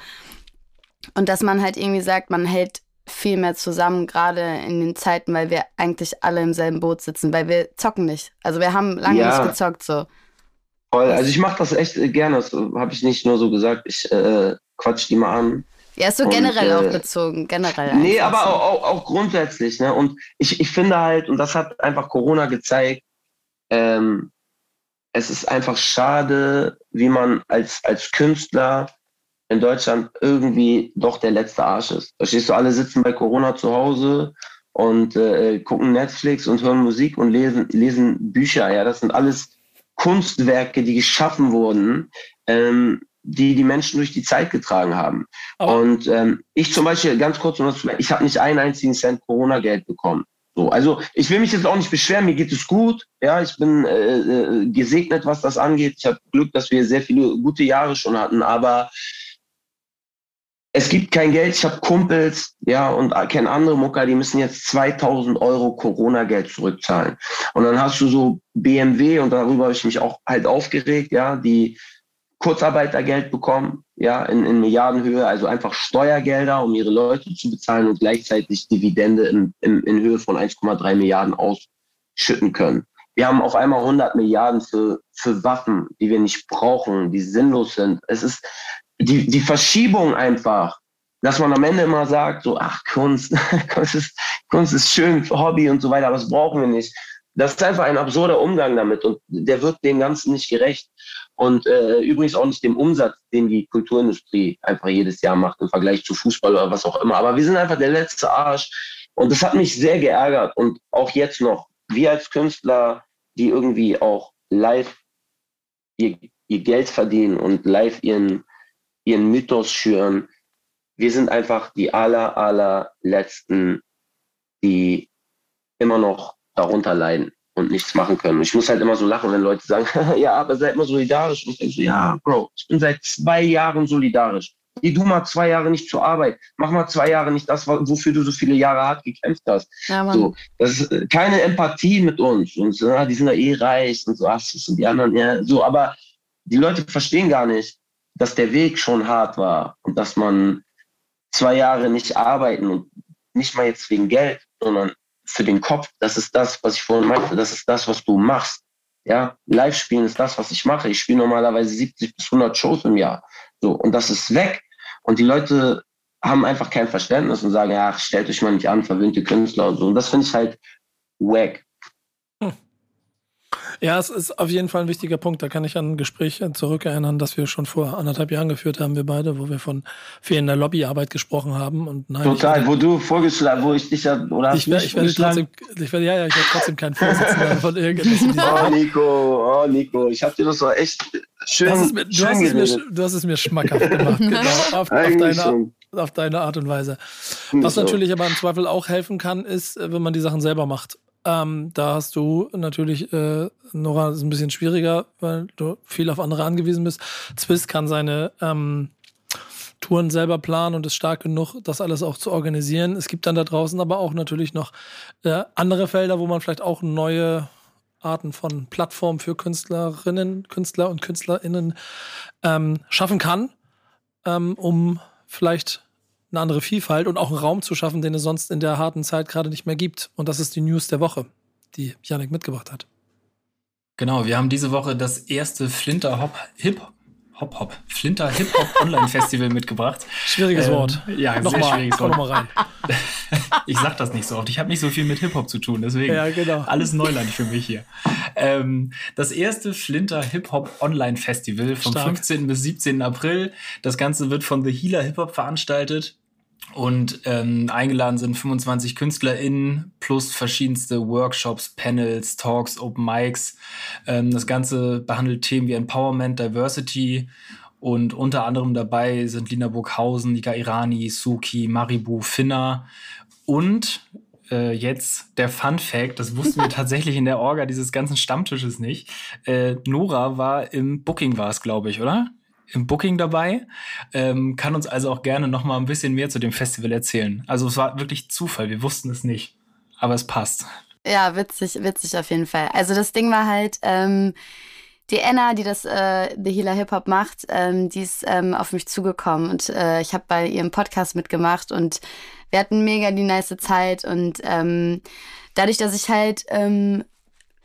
und dass man halt irgendwie sagt, man hält viel mehr zusammen, gerade in den Zeiten, weil wir eigentlich alle im selben Boot sitzen, weil wir zocken nicht. Also wir haben lange ja. nicht gezockt so. Voll. Also ich mache das echt gerne. Das habe ich nicht nur so gesagt. Ich äh, quatsch die mal an. Ja, so und, generell äh, auch bezogen, generell. Nee, aber auch, auch, auch, grundsätzlich. Ne? Und ich, ich finde halt, und das hat einfach Corona gezeigt, ähm, es ist einfach schade, wie man als, als Künstler in Deutschland irgendwie doch der letzte Arsch ist. Verstehst du, alle sitzen bei Corona zu Hause und äh, gucken Netflix und hören Musik und lesen, lesen Bücher. Ja, das sind alles Kunstwerke, die geschaffen wurden. Ähm, die die Menschen durch die Zeit getragen haben. Oh. Und ähm, ich zum Beispiel, ganz kurz, um ich habe nicht einen einzigen Cent Corona-Geld bekommen. So, also ich will mich jetzt auch nicht beschweren, mir geht es gut. Ja, ich bin äh, äh gesegnet, was das angeht. Ich habe Glück, dass wir sehr viele gute Jahre schon hatten, aber es gibt kein Geld. Ich habe Kumpels, ja, und kenne andere Mucker, die müssen jetzt 2000 Euro Corona-Geld zurückzahlen. Und dann hast du so BMW, und darüber habe ich mich auch halt aufgeregt, ja, die Kurzarbeitergeld bekommen, ja, in, in Milliardenhöhe, also einfach Steuergelder, um ihre Leute zu bezahlen und gleichzeitig Dividende in, in, in Höhe von 1,3 Milliarden ausschütten können. Wir haben auf einmal 100 Milliarden für, für Waffen, die wir nicht brauchen, die sinnlos sind. Es ist die, die Verschiebung einfach, dass man am Ende immer sagt, so, ach, Kunst, [LAUGHS] Kunst ist, Kunst ist schön Hobby und so weiter, aber das brauchen wir nicht. Das ist einfach ein absurder Umgang damit und der wird dem Ganzen nicht gerecht. Und äh, übrigens auch nicht dem Umsatz, den die Kulturindustrie einfach jedes Jahr macht im Vergleich zu Fußball oder was auch immer. Aber wir sind einfach der letzte Arsch. Und das hat mich sehr geärgert. Und auch jetzt noch, wir als Künstler, die irgendwie auch live ihr, ihr Geld verdienen und live ihren, ihren Mythos schüren, wir sind einfach die aller, allerletzten, die immer noch darunter leiden und nichts machen können. Und ich muss halt immer so lachen, wenn Leute sagen, [LAUGHS] ja, aber seid mal solidarisch. Und ich denke so, ja, Bro, ich bin seit zwei Jahren solidarisch. Geh du mal zwei Jahre nicht zur Arbeit. Mach mal zwei Jahre nicht das, wofür du so viele Jahre hart gekämpft hast. Ja, so, das ist äh, keine Empathie mit uns. Und so, ja, die sind ja eh reich und so, ach, das sind die anderen, ja, so, aber die Leute verstehen gar nicht, dass der Weg schon hart war und dass man zwei Jahre nicht arbeiten und nicht mal jetzt wegen Geld, sondern für den Kopf, das ist das, was ich vorhin meinte, das ist das, was du machst. Ja, Live-Spielen ist das, was ich mache. Ich spiele normalerweise 70 bis 100 Shows im Jahr. So, und das ist weg. Und die Leute haben einfach kein Verständnis und sagen, ja, stellt euch mal nicht an, verwöhnte Künstler und so. Und das finde ich halt wack. Ja, es ist auf jeden Fall ein wichtiger Punkt. Da kann ich an ein Gespräch zurückerinnern, das wir schon vor anderthalb Jahren geführt haben, wir beide, wo wir von fehlender Lobbyarbeit gesprochen haben. Und nein, Total, wo du vorgeschlagen, wo ich dich ja, oder ich, werde, ich werde trotzdem, ich werde, ja, ja, ich werde trotzdem kein Vorsitzender [LAUGHS] von irgendetwas. Oh, Nico, oh, Nico, ich habe dir das so echt schön, hast, mir, du, hast es mir, du hast es mir schmackhaft gemacht, [LAUGHS] genau, auf, auf deine, auf deine Art und Weise. Was so. natürlich aber im Zweifel auch helfen kann, ist, wenn man die Sachen selber macht. Ähm, da hast du natürlich, äh, Nora, ist ein bisschen schwieriger, weil du viel auf andere angewiesen bist. Zwiss kann seine ähm, Touren selber planen und ist stark genug, das alles auch zu organisieren. Es gibt dann da draußen aber auch natürlich noch äh, andere Felder, wo man vielleicht auch neue Arten von Plattformen für Künstlerinnen, Künstler und KünstlerInnen ähm, schaffen kann, ähm, um vielleicht eine andere Vielfalt und auch einen Raum zu schaffen, den es sonst in der harten Zeit gerade nicht mehr gibt. Und das ist die News der Woche, die Janik mitgebracht hat. Genau, wir haben diese Woche das erste Flinter Hop Hip Hop Hop Flinter Hip Hop Online Festival [LAUGHS] mitgebracht. Schwieriges ähm, Wort. Ja, noch sehr schwieriges Wort. Noch mal rein. [LAUGHS] ich sag das nicht so oft. Ich habe nicht so viel mit Hip Hop zu tun, deswegen ja, genau. alles Neuland für mich hier. Ähm, das erste Flinter Hip Hop Online Festival vom Stark. 15. bis 17. April. Das Ganze wird von The Healer Hip Hop veranstaltet. Und ähm, eingeladen sind 25 KünstlerInnen plus verschiedenste Workshops, Panels, Talks, Open Mics. Ähm, das Ganze behandelt Themen wie Empowerment, Diversity und unter anderem dabei sind Lina Burghausen, Nika Irani, Suki, Maribu, Finna und äh, jetzt der Fun Fact, das wussten wir [LAUGHS] tatsächlich in der Orga dieses ganzen Stammtisches nicht. Äh, Nora war im Booking war es, glaube ich, oder? Im Booking dabei, ähm, kann uns also auch gerne noch mal ein bisschen mehr zu dem Festival erzählen. Also es war wirklich Zufall, wir wussten es nicht, aber es passt. Ja, witzig, witzig auf jeden Fall. Also das Ding war halt, ähm, die Anna, die das äh, The Healer Hip Hop macht, ähm, die ist ähm, auf mich zugekommen und äh, ich habe bei ihrem Podcast mitgemacht und wir hatten mega die nice Zeit und ähm, dadurch, dass ich halt ähm,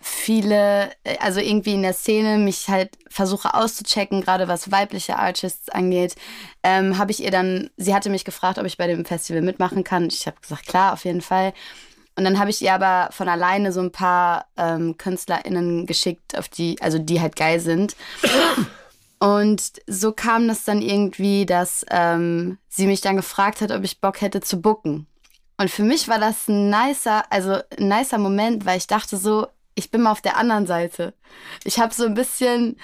viele, äh, also irgendwie in der Szene mich halt versuche auszuchecken, gerade was weibliche Artists angeht, ähm, habe ich ihr dann, sie hatte mich gefragt, ob ich bei dem Festival mitmachen kann. Ich habe gesagt, klar, auf jeden Fall. Und dann habe ich ihr aber von alleine so ein paar ähm, KünstlerInnen geschickt, auf die, also die halt geil sind. Und so kam das dann irgendwie, dass ähm, sie mich dann gefragt hat, ob ich Bock hätte zu booken. Und für mich war das ein nicer, also ein nicer Moment, weil ich dachte so, ich bin mal auf der anderen Seite. Ich habe so ein bisschen,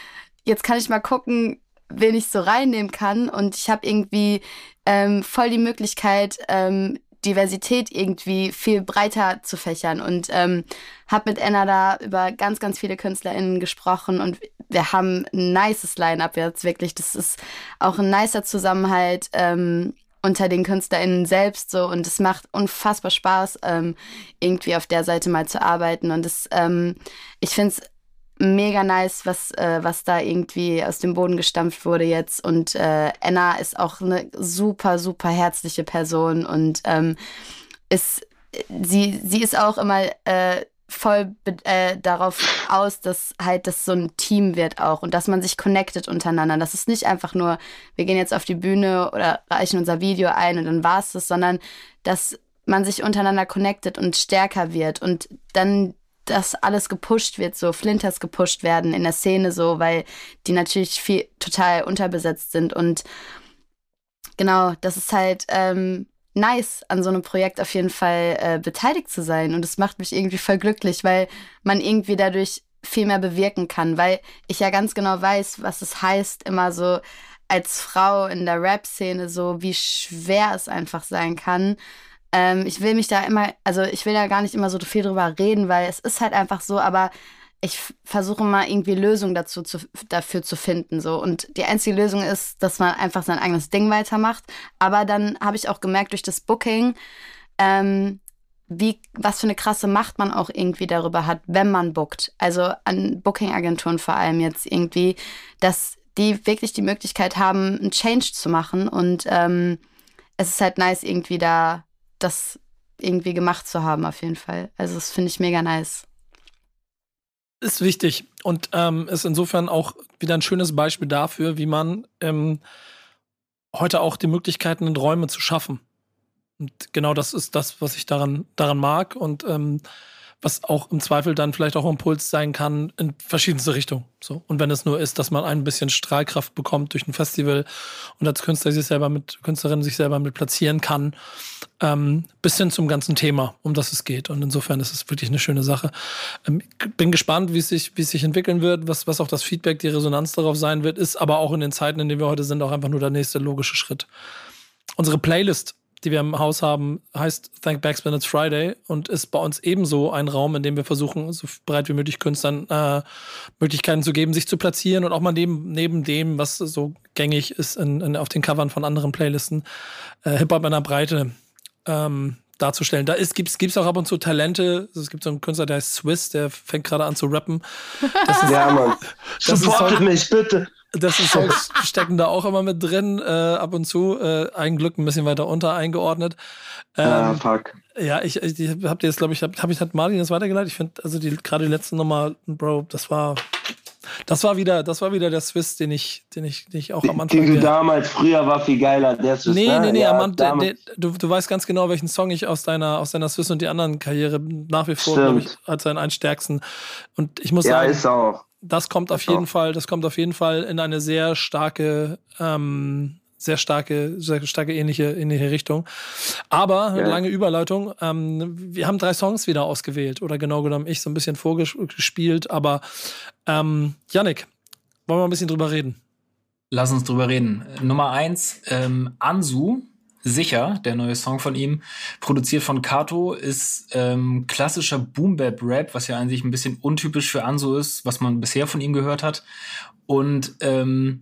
jetzt kann ich mal gucken, wen ich so reinnehmen kann. Und ich habe irgendwie ähm, voll die Möglichkeit, ähm, Diversität irgendwie viel breiter zu fächern. Und ähm, habe mit Anna da über ganz, ganz viele KünstlerInnen gesprochen und wir haben ein nices Line-Up jetzt wirklich. Das ist auch ein nicer Zusammenhalt. Ähm, unter den KünstlerInnen selbst so und es macht unfassbar Spaß, ähm, irgendwie auf der Seite mal zu arbeiten. Und es, ähm, ich finde es mega nice, was, äh, was da irgendwie aus dem Boden gestampft wurde jetzt. Und äh, Anna ist auch eine super, super herzliche Person und ähm, ist, sie, sie ist auch immer äh, voll äh, darauf aus, dass halt das so ein Team wird auch und dass man sich connectet untereinander. Das ist nicht einfach nur, wir gehen jetzt auf die Bühne oder reichen unser Video ein und dann war es das, sondern dass man sich untereinander connectet und stärker wird und dann dass alles gepusht wird, so Flinters gepusht werden in der Szene so, weil die natürlich viel total unterbesetzt sind und genau, das ist halt ähm, nice, an so einem Projekt auf jeden Fall äh, beteiligt zu sein. Und es macht mich irgendwie voll glücklich, weil man irgendwie dadurch viel mehr bewirken kann, weil ich ja ganz genau weiß, was es heißt, immer so als Frau in der Rap-Szene so, wie schwer es einfach sein kann. Ähm, ich will mich da immer, also ich will da gar nicht immer so viel drüber reden, weil es ist halt einfach so, aber ich versuche mal irgendwie Lösungen dazu zu, dafür zu finden. So. Und die einzige Lösung ist, dass man einfach sein eigenes Ding weitermacht. Aber dann habe ich auch gemerkt durch das Booking, ähm, wie, was für eine krasse Macht man auch irgendwie darüber hat, wenn man bookt. Also an Booking-Agenturen vor allem jetzt irgendwie, dass die wirklich die Möglichkeit haben, einen Change zu machen. Und ähm, es ist halt nice, irgendwie da das irgendwie gemacht zu haben, auf jeden Fall. Also das finde ich mega nice. Ist wichtig und ähm, ist insofern auch wieder ein schönes Beispiel dafür, wie man ähm, heute auch die Möglichkeiten und Räume zu schaffen. Und genau das ist das, was ich daran, daran mag und ähm, was auch im Zweifel dann vielleicht auch Impuls sein kann in verschiedenste Richtungen. So. Und wenn es nur ist, dass man ein bisschen Strahlkraft bekommt durch ein Festival und als Künstler sich selber mit, Künstlerin sich selber mit platzieren kann, ähm, bis hin zum ganzen Thema, um das es geht. Und insofern ist es wirklich eine schöne Sache. Ähm, bin gespannt, wie es sich, wie es sich entwickeln wird, was, was auch das Feedback, die Resonanz darauf sein wird, ist aber auch in den Zeiten, in denen wir heute sind, auch einfach nur der nächste logische Schritt. Unsere Playlist die wir im Haus haben, heißt Thank Backspin It's Friday und ist bei uns ebenso ein Raum, in dem wir versuchen, so breit wie möglich Künstlern äh, Möglichkeiten zu geben, sich zu platzieren und auch mal neben, neben dem, was so gängig ist in, in, auf den Covern von anderen Playlisten, äh, Hip-Hop in der Breite ähm, darzustellen. Da ist, gibt's, gibt's auch ab und zu Talente. Es gibt so einen Künstler, der heißt Swiss, der fängt gerade an zu rappen. Das ist, ja, Mann. Supportet mich, bitte. Das ist Songs [LAUGHS] stecken da auch immer mit drin, äh, ab und zu. Äh, ein Glück ein bisschen weiter unter eingeordnet. Ähm, ah, fuck. Ja, ich, ich, ich hab dir jetzt, glaube ich, habe hab ich hat Martin das weitergeleitet. Ich finde, also die gerade die letzte Nummer, Bro, das war das war wieder, das war wieder der Swiss, den ich, den ich, den ich auch am Anfang. Den du damals, früher war viel geiler, der Swiss. Nee, nee, nee, ja, am Anfang, du, du weißt ganz genau, welchen Song ich aus deiner, aus deiner Swiss und die anderen Karriere nach wie vor, glaube ich, als seinen einstärksten. Und ich muss ja, sagen. Ist auch das kommt auf jeden Fall, das kommt auf jeden Fall in eine sehr starke, ähm, sehr starke, sehr starke ähnliche, ähnliche Richtung. Aber ja. lange Überleitung. Ähm, wir haben drei Songs wieder ausgewählt oder genau genommen ich so ein bisschen vorgespielt. Aber ähm, Yannick, wollen wir ein bisschen drüber reden? Lass uns drüber reden. Nummer eins, ähm, Ansu Sicher, der neue Song von ihm, produziert von Kato, ist ähm, klassischer Boom-Bap-Rap, was ja an sich ein bisschen untypisch für Anso ist, was man bisher von ihm gehört hat. Und ähm,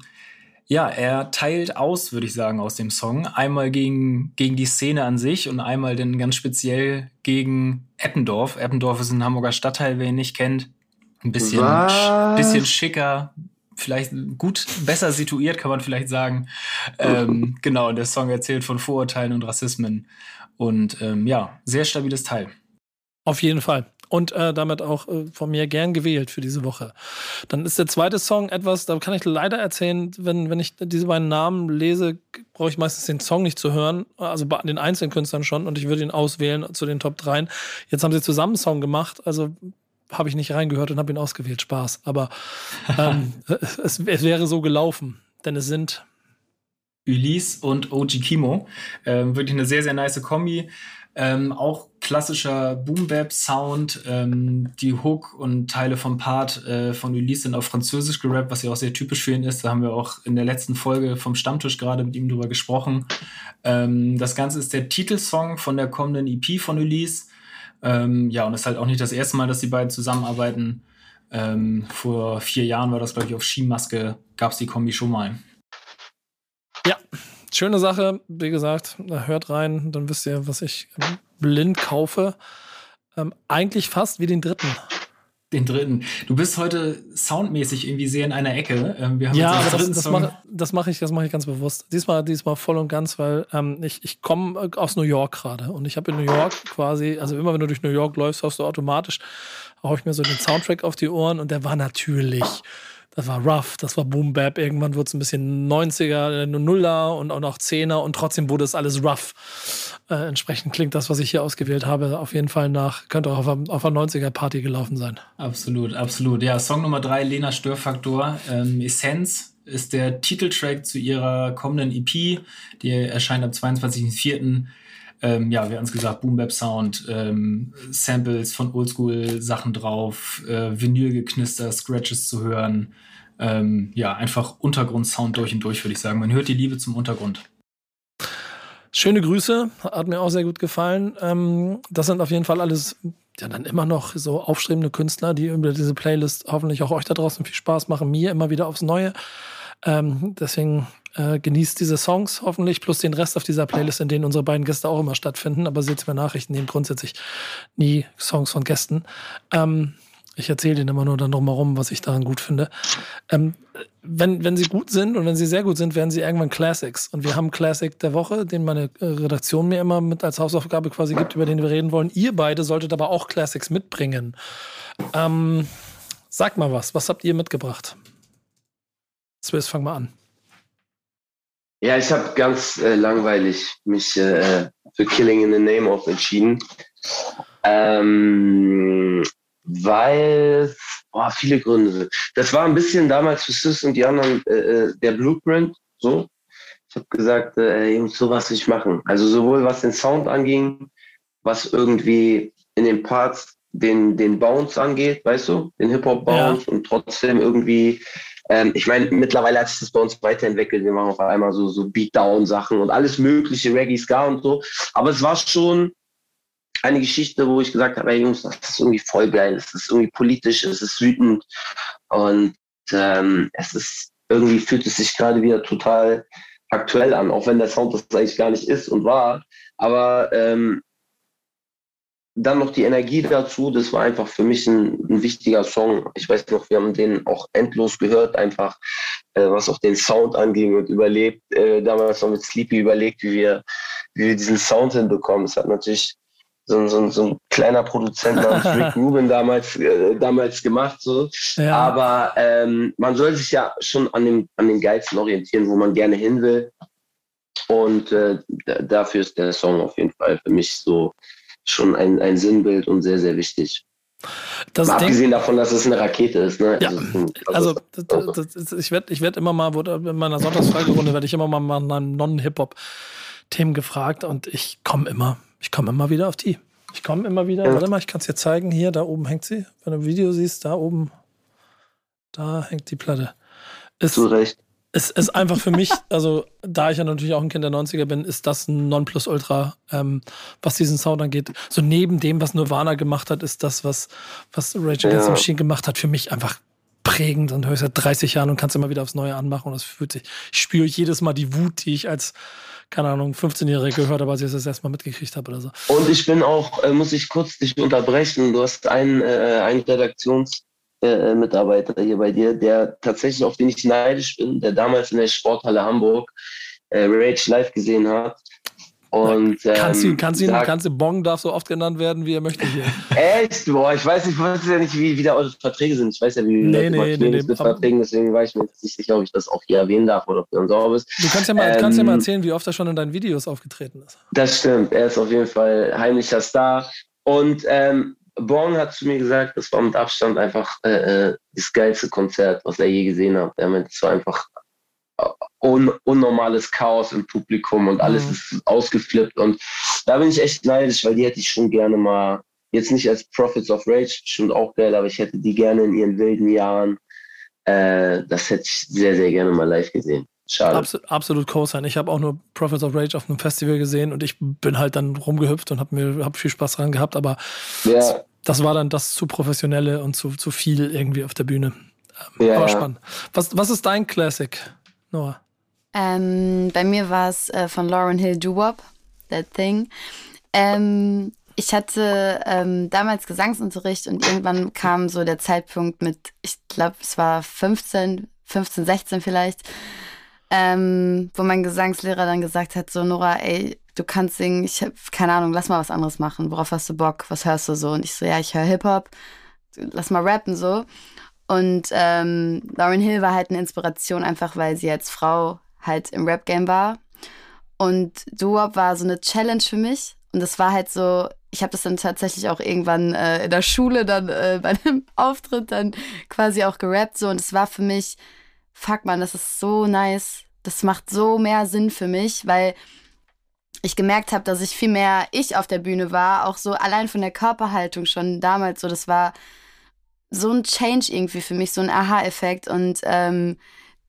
ja, er teilt aus, würde ich sagen, aus dem Song. Einmal gegen, gegen die Szene an sich und einmal dann ganz speziell gegen Eppendorf. Eppendorf ist ein Hamburger Stadtteil, wer ihn nicht kennt. Ein bisschen, bisschen schicker, vielleicht gut, besser situiert, kann man vielleicht sagen. Ähm, [LAUGHS] genau, der Song erzählt von Vorurteilen und Rassismen. Und ähm, ja, sehr stabiles Teil. Auf jeden Fall. Und äh, damit auch äh, von mir gern gewählt für diese Woche. Dann ist der zweite Song etwas, da kann ich leider erzählen, wenn, wenn ich diese beiden Namen lese, brauche ich meistens den Song nicht zu hören, also bei den einzelnen Künstlern schon und ich würde ihn auswählen zu den Top 3. Jetzt haben sie zusammen einen Song gemacht, also habe ich nicht reingehört und habe ihn ausgewählt. Spaß. Aber ähm, [LAUGHS] es, es, wäre so gelaufen, denn es sind Ulysse und OG Kimo. Ähm, wirklich eine sehr, sehr nice Kombi. Ähm, auch klassischer Boom-Bap-Sound. Ähm, die Hook und Teile vom Part äh, von Ulysse sind auf Französisch gerappt, was ja auch sehr typisch für ihn ist. Da haben wir auch in der letzten Folge vom Stammtisch gerade mit ihm drüber gesprochen. Ähm, das Ganze ist der Titelsong von der kommenden EP von Ulysse. Ähm, ja, und es ist halt auch nicht das erste Mal, dass die beiden zusammenarbeiten. Ähm, vor vier Jahren war das, glaube ich, auf Skimaske, gab es die Kombi schon mal. Ja, schöne Sache. Wie gesagt, hört rein, dann wisst ihr, was ich blind kaufe. Ähm, eigentlich fast wie den dritten. Den dritten. Du bist heute soundmäßig irgendwie sehr in einer Ecke. Ähm, wir haben ja, aber das, das mache mach ich, das ich ganz bewusst. Diesmal, diesmal voll und ganz, weil ähm, ich, ich komme aus New York gerade und ich habe in New York quasi, also immer wenn du durch New York läufst, hast du automatisch, hau ich mir so den Soundtrack auf die Ohren und der war natürlich das war rough, das war Boom Bap. Irgendwann wurde es ein bisschen 90er, Nuller und auch noch 10er und trotzdem wurde es alles rough. Äh, entsprechend klingt das, was ich hier ausgewählt habe, auf jeden Fall nach, könnte auch auf, auf einer 90er Party gelaufen sein. Absolut, absolut. Ja, Song Nummer 3, Lena Störfaktor, ähm, Essenz ist der Titeltrack zu ihrer kommenden EP, die erscheint am 22.04. Ähm, ja, wir haben es gesagt, Boom Bap Sound, ähm, Samples von Oldschool Sachen drauf, äh, Vinylgeknister, Scratches zu hören. ähm, ja, einfach Untergrundsound durch und durch, würde ich sagen. Man hört die Liebe zum Untergrund. Schöne Grüße, hat mir auch sehr gut gefallen. Ähm, das sind auf jeden Fall alles ja dann immer noch so aufstrebende Künstler, die über diese Playlist hoffentlich auch euch da draußen viel Spaß machen, mir immer wieder aufs Neue. Ähm, deswegen äh, genießt diese Songs hoffentlich, plus den Rest auf dieser Playlist, in denen unsere beiden Gäste auch immer stattfinden. Aber seht mir Nachrichten nehmen grundsätzlich nie Songs von Gästen. Ähm, ich erzähle Ihnen immer nur dann drumherum, was ich daran gut finde. Ähm, wenn, wenn sie gut sind und wenn sie sehr gut sind, werden sie irgendwann Classics. Und wir haben Classic der Woche, den meine äh, Redaktion mir immer mit als Hausaufgabe quasi gibt, über den wir reden wollen. Ihr beide solltet aber auch Classics mitbringen. Ähm, sag mal was, was habt ihr mitgebracht? Swiss, fang mal an. Ja, ich habe ganz äh, langweilig mich äh, für Killing in the Name of entschieden. Ähm, weil, boah, viele Gründe. Das war ein bisschen damals für Sis und die anderen äh, äh der Blueprint, so. Ich habe gesagt, äh, Jungs, sowas will ich machen. Also sowohl was den Sound anging, was irgendwie in den Parts den, den Bounce angeht, weißt du, den Hip-Hop-Bounce ja. und trotzdem irgendwie, ähm, ich meine, mittlerweile hat sich das bei uns weiterentwickelt. Wir machen auf einmal so, so Beatdown-Sachen und alles mögliche, Reggae, Ska und so. Aber es war schon eine Geschichte, wo ich gesagt habe, hey Jungs, das ist irgendwie voll geil, es ist irgendwie politisch, es ist wütend und ähm, es ist irgendwie fühlt es sich gerade wieder total aktuell an, auch wenn der Sound das eigentlich gar nicht ist und war. Aber ähm, dann noch die Energie dazu, das war einfach für mich ein, ein, wichtiger Song. Ich weiß noch, wir haben den auch endlos gehört, einfach äh, was auch den Sound anging und überlebt, äh, damals noch mit Sleepy überlegt, wie wir, wie wir diesen Sound hinbekommen. Es hat natürlich so, so, so ein kleiner Produzent namens [LAUGHS] Rick Rubin damals, äh, damals gemacht. So. Ja. Aber ähm, man soll sich ja schon an dem, an den Geilsten orientieren, wo man gerne hin will. Und äh, dafür ist der Song auf jeden Fall für mich so schon ein, ein Sinnbild und sehr, sehr wichtig. Das abgesehen davon, dass es eine Rakete ist. Ne? Ja, also, also das, das, ich werde ich werd immer mal, in meiner Sonntagsfragerunde werde ich immer mal nach Non-Hip-Hop-Themen gefragt und ich komme immer ich komme immer wieder auf die. Ich komme immer wieder. Ja. Warte mal, ich kann es dir zeigen. Hier, da oben hängt sie. Wenn du ein Video siehst, da oben, da hängt die Platte. Ist, du recht. Es ist einfach für mich, [LAUGHS] also da ich ja natürlich auch ein Kind der 90er bin, ist das ein Nonplusultra, ähm, was diesen Sound angeht. So neben dem, was Nirvana gemacht hat, ist das, was, was Rage Against the Machine gemacht hat, für mich einfach prägend und hörst seit 30 Jahren und kannst immer wieder aufs Neue anmachen und das fühlt sich, ich spüre jedes Mal die Wut, die ich als keine Ahnung, 15-Jährige gehört habe, als ich das erstmal mitgekriegt habe oder so. Und ich bin auch, äh, muss ich kurz dich unterbrechen, du hast einen, äh, einen Redaktionsmitarbeiter äh, hier bei dir, der tatsächlich, auf den ich neidisch bin, der damals in der Sporthalle Hamburg äh, Rage live gesehen hat und, ähm, kannst du, kannst du, kannst du, Bong darf so oft genannt werden, wie er möchte hier. [LAUGHS] Echt? Boah, ich weiß nicht, ich weiß ja nicht, wie, wie da eure Verträge sind. Ich weiß ja, wie nee, nee, nee, nee, mit Verträgen, deswegen war ich mir nicht sicher, ob ich das auch hier erwähnen darf oder ob du sauber bist. Du kannst ja, mal, ähm, kannst ja mal ähm, erzählen, wie oft er schon in deinen Videos aufgetreten ist. Das stimmt, er ist auf jeden Fall heimlicher Star. Und ähm, Bong hat zu mir gesagt, das war mit Abstand einfach äh, äh das geilste Konzert, was er je gesehen hat. Er meinte, es war einfach un unnormales Chaos im Publikum und alles mhm. ist ausgeflippt. Und da bin ich echt neidisch, weil die hätte ich schon gerne mal, jetzt nicht als Prophets of Rage, bestimmt auch geil, aber ich hätte die gerne in ihren wilden Jahren. Äh, das hätte ich sehr, sehr gerne mal live gesehen. Schade. Absolut, absolut Co-Sign. Ich habe auch nur Prophets of Rage auf einem Festival gesehen und ich bin halt dann rumgehüpft und habe mir hab viel Spaß dran gehabt, aber ja. Das, war dann das zu professionelle und zu, zu viel irgendwie auf der Bühne. Ähm, ja, aber spannend. Was, was ist dein Classic, Noah? Ähm, bei mir war es äh, von Lauren Hill Doo-Wop, That Thing. Ähm, ich hatte ähm, damals Gesangsunterricht und irgendwann kam so der Zeitpunkt mit, ich glaube, es war 15, 15, 16 vielleicht, ähm, wo mein Gesangslehrer dann gesagt hat, so Nora, ey, du kannst singen, ich habe keine Ahnung, lass mal was anderes machen. Worauf hast du Bock? Was hörst du so? Und ich so, ja, ich höre Hip-Hop, lass mal rappen so. Und ähm, Lauren Hill war halt eine Inspiration, einfach weil sie als Frau halt im Rap-Game war. Und Duop war so eine Challenge für mich. Und das war halt so, ich habe das dann tatsächlich auch irgendwann äh, in der Schule dann äh, bei einem [LAUGHS] Auftritt dann quasi auch gerappt so. Und es war für mich, fuck man, das ist so nice. Das macht so mehr Sinn für mich, weil ich gemerkt habe, dass ich viel mehr ich auf der Bühne war, auch so allein von der Körperhaltung schon damals so. Das war so ein Change irgendwie für mich, so ein Aha-Effekt. Und ähm,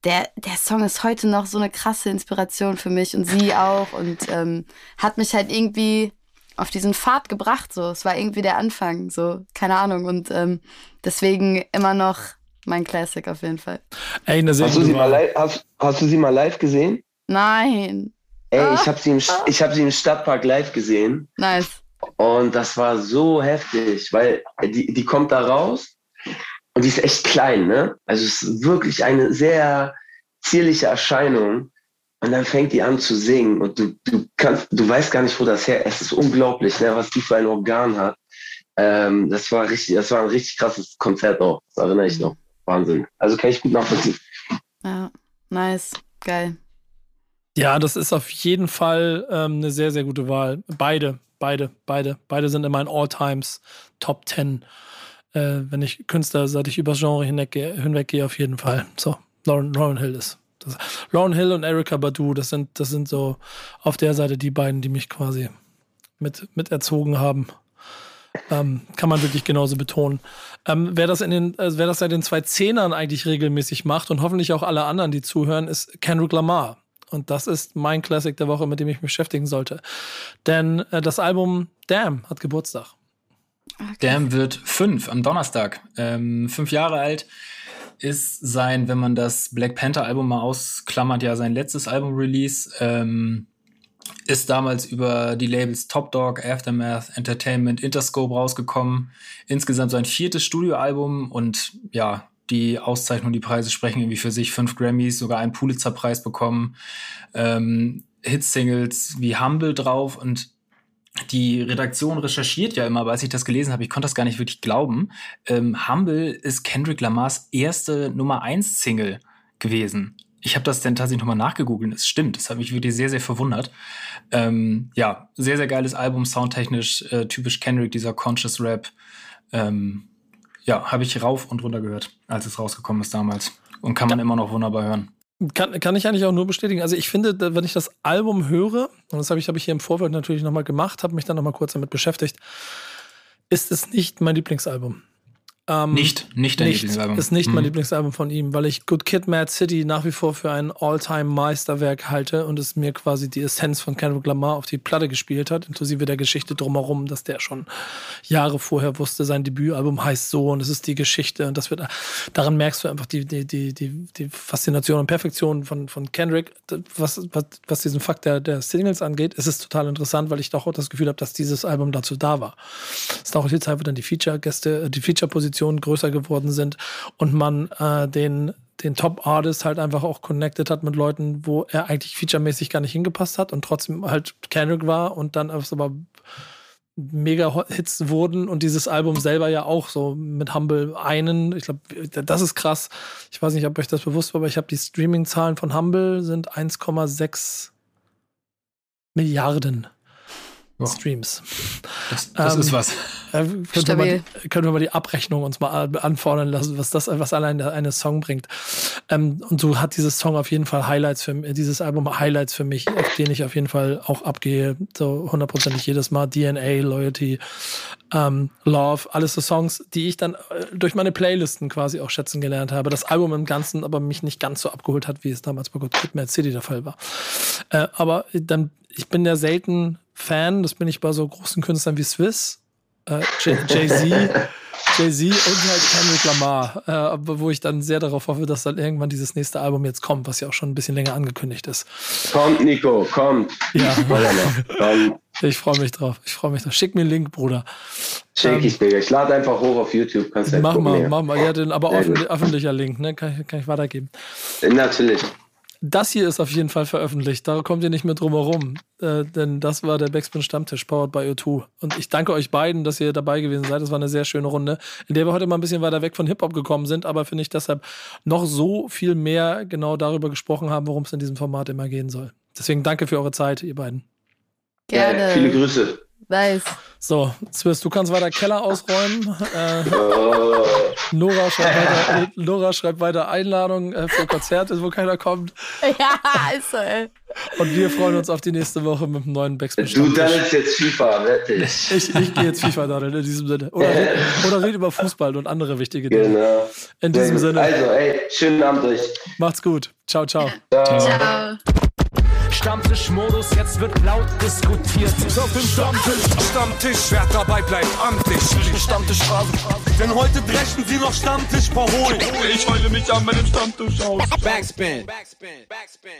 der, der Song ist heute noch so eine krasse Inspiration für mich und sie [LAUGHS] auch. Und ähm, hat mich halt irgendwie auf diesen Pfad gebracht. So, es war irgendwie der Anfang, so, keine Ahnung. Und ähm, deswegen immer noch mein Classic auf jeden Fall. Ey, Hast du, sie mal live, hast, hast du sie mal live gesehen? Nein. Ey, ich habe sie, im, ich hab sie im Stadtpark live gesehen Nice. und das war so heftig, weil die, die kommt da raus und die ist echt klein, ne? Also es ist wirklich eine sehr zierliche Erscheinung und dann fängt die an zu singen und du, du kannst, du weißt gar nicht, wo das her Es ist unglaublich, ne, was die für ein Organ hat. Ähm, das war richtig, das war ein richtig krasses Konzert auch. Das erinnere ich noch. Wahnsinn. Also kann ich gut nachvollziehen. Ja, nice. Geil. Ja, das ist auf jeden Fall ähm, eine sehr, sehr gute Wahl. Beide, beide, beide. Beide sind in meinen All-Times Top 10. Äh, wenn ich Künstler, seit ich übers Genre hinweggehe, hinweggehe auf jeden Fall. So, Lauren, Lauren Hill ist. Das, Lauren Hill und Erika Badu, das sind, das sind so auf der Seite die beiden, die mich quasi mit, mit erzogen haben. Ähm, kann man wirklich genauso betonen. Ähm, wer, das in den, äh, wer das seit den zwei Zehnern eigentlich regelmäßig macht und hoffentlich auch alle anderen, die zuhören, ist Kendrick Lamar. Und das ist mein Classic der Woche, mit dem ich mich beschäftigen sollte. Denn äh, das Album Damn hat Geburtstag. Damn wird fünf am Donnerstag. Ähm, fünf Jahre alt ist sein, wenn man das Black Panther Album mal ausklammert, ja sein letztes Album-Release. Ähm, ist damals über die Labels Top Dog, Aftermath, Entertainment, Interscope rausgekommen. Insgesamt sein viertes Studioalbum und ja, die Auszeichnung, die Preise sprechen irgendwie für sich. Fünf Grammys, sogar einen Pulitzer-Preis bekommen. Ähm, Hitsingles wie Humble drauf und die Redaktion recherchiert ja immer, aber als ich das gelesen habe, ich konnte das gar nicht wirklich glauben. Ähm, Humble ist Kendrick Lamars erste Nummer 1 Single gewesen. Ich habe das dann tatsächlich nochmal nachgegoogelt. Es stimmt, das hat mich wirklich sehr, sehr verwundert. Ähm, ja, sehr, sehr geiles Album, soundtechnisch, äh, typisch Kendrick, dieser Conscious Rap. Ähm, ja, habe ich rauf und runter gehört, als es rausgekommen ist damals. Und kann man immer noch wunderbar hören. Kann, kann ich eigentlich auch nur bestätigen. Also ich finde, wenn ich das Album höre, und das habe ich, habe ich hier im Vorfeld natürlich nochmal gemacht, habe mich dann nochmal kurz damit beschäftigt, ist es nicht mein Lieblingsalbum. Ähm, Nicht, nicht dein nicht, Lieblingsalbum. ist nicht mein Mhm. Lieblingsalbum von ihm, weil ich Good Kid, Mad City nach wie vor für ein All-Time-Meisterwerk halte und es mir quasi die Essenz von Kendrick Lamar auf die Platte gespielt hat, inklusive der Geschichte drumherum, dass der schon Jahre vorher wusste, sein Debütalbum heißt so und es ist die Geschichte und das wird, daran merkst du einfach die, die, die, die, die Faszination und Perfektion von, von Kendrick, was, was, was diesen Fakt der, der Singles angeht, ist es total interessant, weil ich doch auch das Gefühl habe, dass dieses Album dazu da war. Es ist auch die Zeit, wo dann die Feature-Gäste, äh, die Feature-Positionen größer geworden sind und man äh, den den Top-Artist halt einfach auch connected hat mit Leuten, wo er eigentlich featuremäßig gar nicht hingepasst hat und trotzdem halt Kendrick war und dann aber mega Hits wurden und dieses Album selber ja auch so mit Humble einen, ich glaube, das ist krass. Ich weiß nicht, ob euch das bewusst war, aber ich habe die Streaming-Zahlen von Humble sind 1,6 Milliarden Ja. Streams. Das, das Ähm, ist was. Äh, können, wir die- können wir mal die Abrechnung uns mal an- anfordern lassen, was das, was allein der eine Song bringt. Ähm, und so hat dieses Song auf jeden Fall Highlights für mich, dieses Album Highlights für mich, auf den ich auf jeden Fall auch abgehe, so hundertprozentig jedes Mal. DNA, Loyalty, ähm, Love, alles so Songs, die ich dann äh, durch meine Playlisten quasi auch schätzen gelernt habe. Das Album im Ganzen aber mich nicht ganz so abgeholt hat, wie es damals bei Good Kid, Mad City der Fall war. Äh, aber dann, ich bin ja selten Fan, das bin ich bei so großen Künstlern wie Swiss, äh, Jay- Jay-Z, [LAUGHS] Jay-Z und halt Kendrick Lamar, äh, wo ich dann sehr darauf hoffe, dass dann irgendwann dieses nächste Album jetzt kommt, was ja auch schon ein bisschen länger angekündigt ist. Kommt, Nico, kommt. Ja, Wollen wir noch. Komm, ich freue mich drauf. Ich freue mich drauf. Schick mir einen Link, Bruder. schick ich, Digga. Ich lade einfach hoch auf YouTube. Kannst Mach mal, mach mal. Ja, den, aber öffentlich, öffentlicher Link, ne? Kann ich, kann ich weitergeben. Natürlich. Das hier ist auf jeden Fall veröffentlicht. Da kommt ihr nicht mehr drum herum. Äh, denn das war der Backspin Stammtisch, powered by O2. Und ich danke euch beiden, dass ihr dabei gewesen seid. Das war eine sehr schöne Runde, in der wir heute mal ein bisschen weiter weg von Hip-Hop gekommen sind, aber finde ich deshalb noch so viel mehr genau darüber gesprochen haben, worum es in diesem Format immer gehen soll. Deswegen danke für eure Zeit, ihr beiden. Gerne. Äh, viele Grüße. Nice. So, Swiss, du kannst weiter Keller ausräumen. Äh, Nora, schreibt weiter, Nora schreibt weiter Einladung äh, für Konzerte, wo keiner kommt. Ja, ist so, ey. Und wir freuen uns auf die nächste Woche mit dem neuen Backspin du daddelst jetzt FIFA, wirklich. Ich, ich gehe jetzt FIFA daddeln in diesem Sinne. Oder red, oder red über Fußball und andere wichtige Dinge. Genau. In diesem. Sinne, Also, ey, schönen Abend euch. macht's gut. Ciao, ciao. Ciao. Stammtischmodus, jetzt wird laut diskutiert. Auf dem Stammtisch, Stammtisch, wer dabei bleibt, amtlich. Stammtisch Phrasen. Denn heute brechen sie noch Stammtisch verholen. Ich heule mich an meinem Stammtisch aus. Backspin. Backspin. Backspin.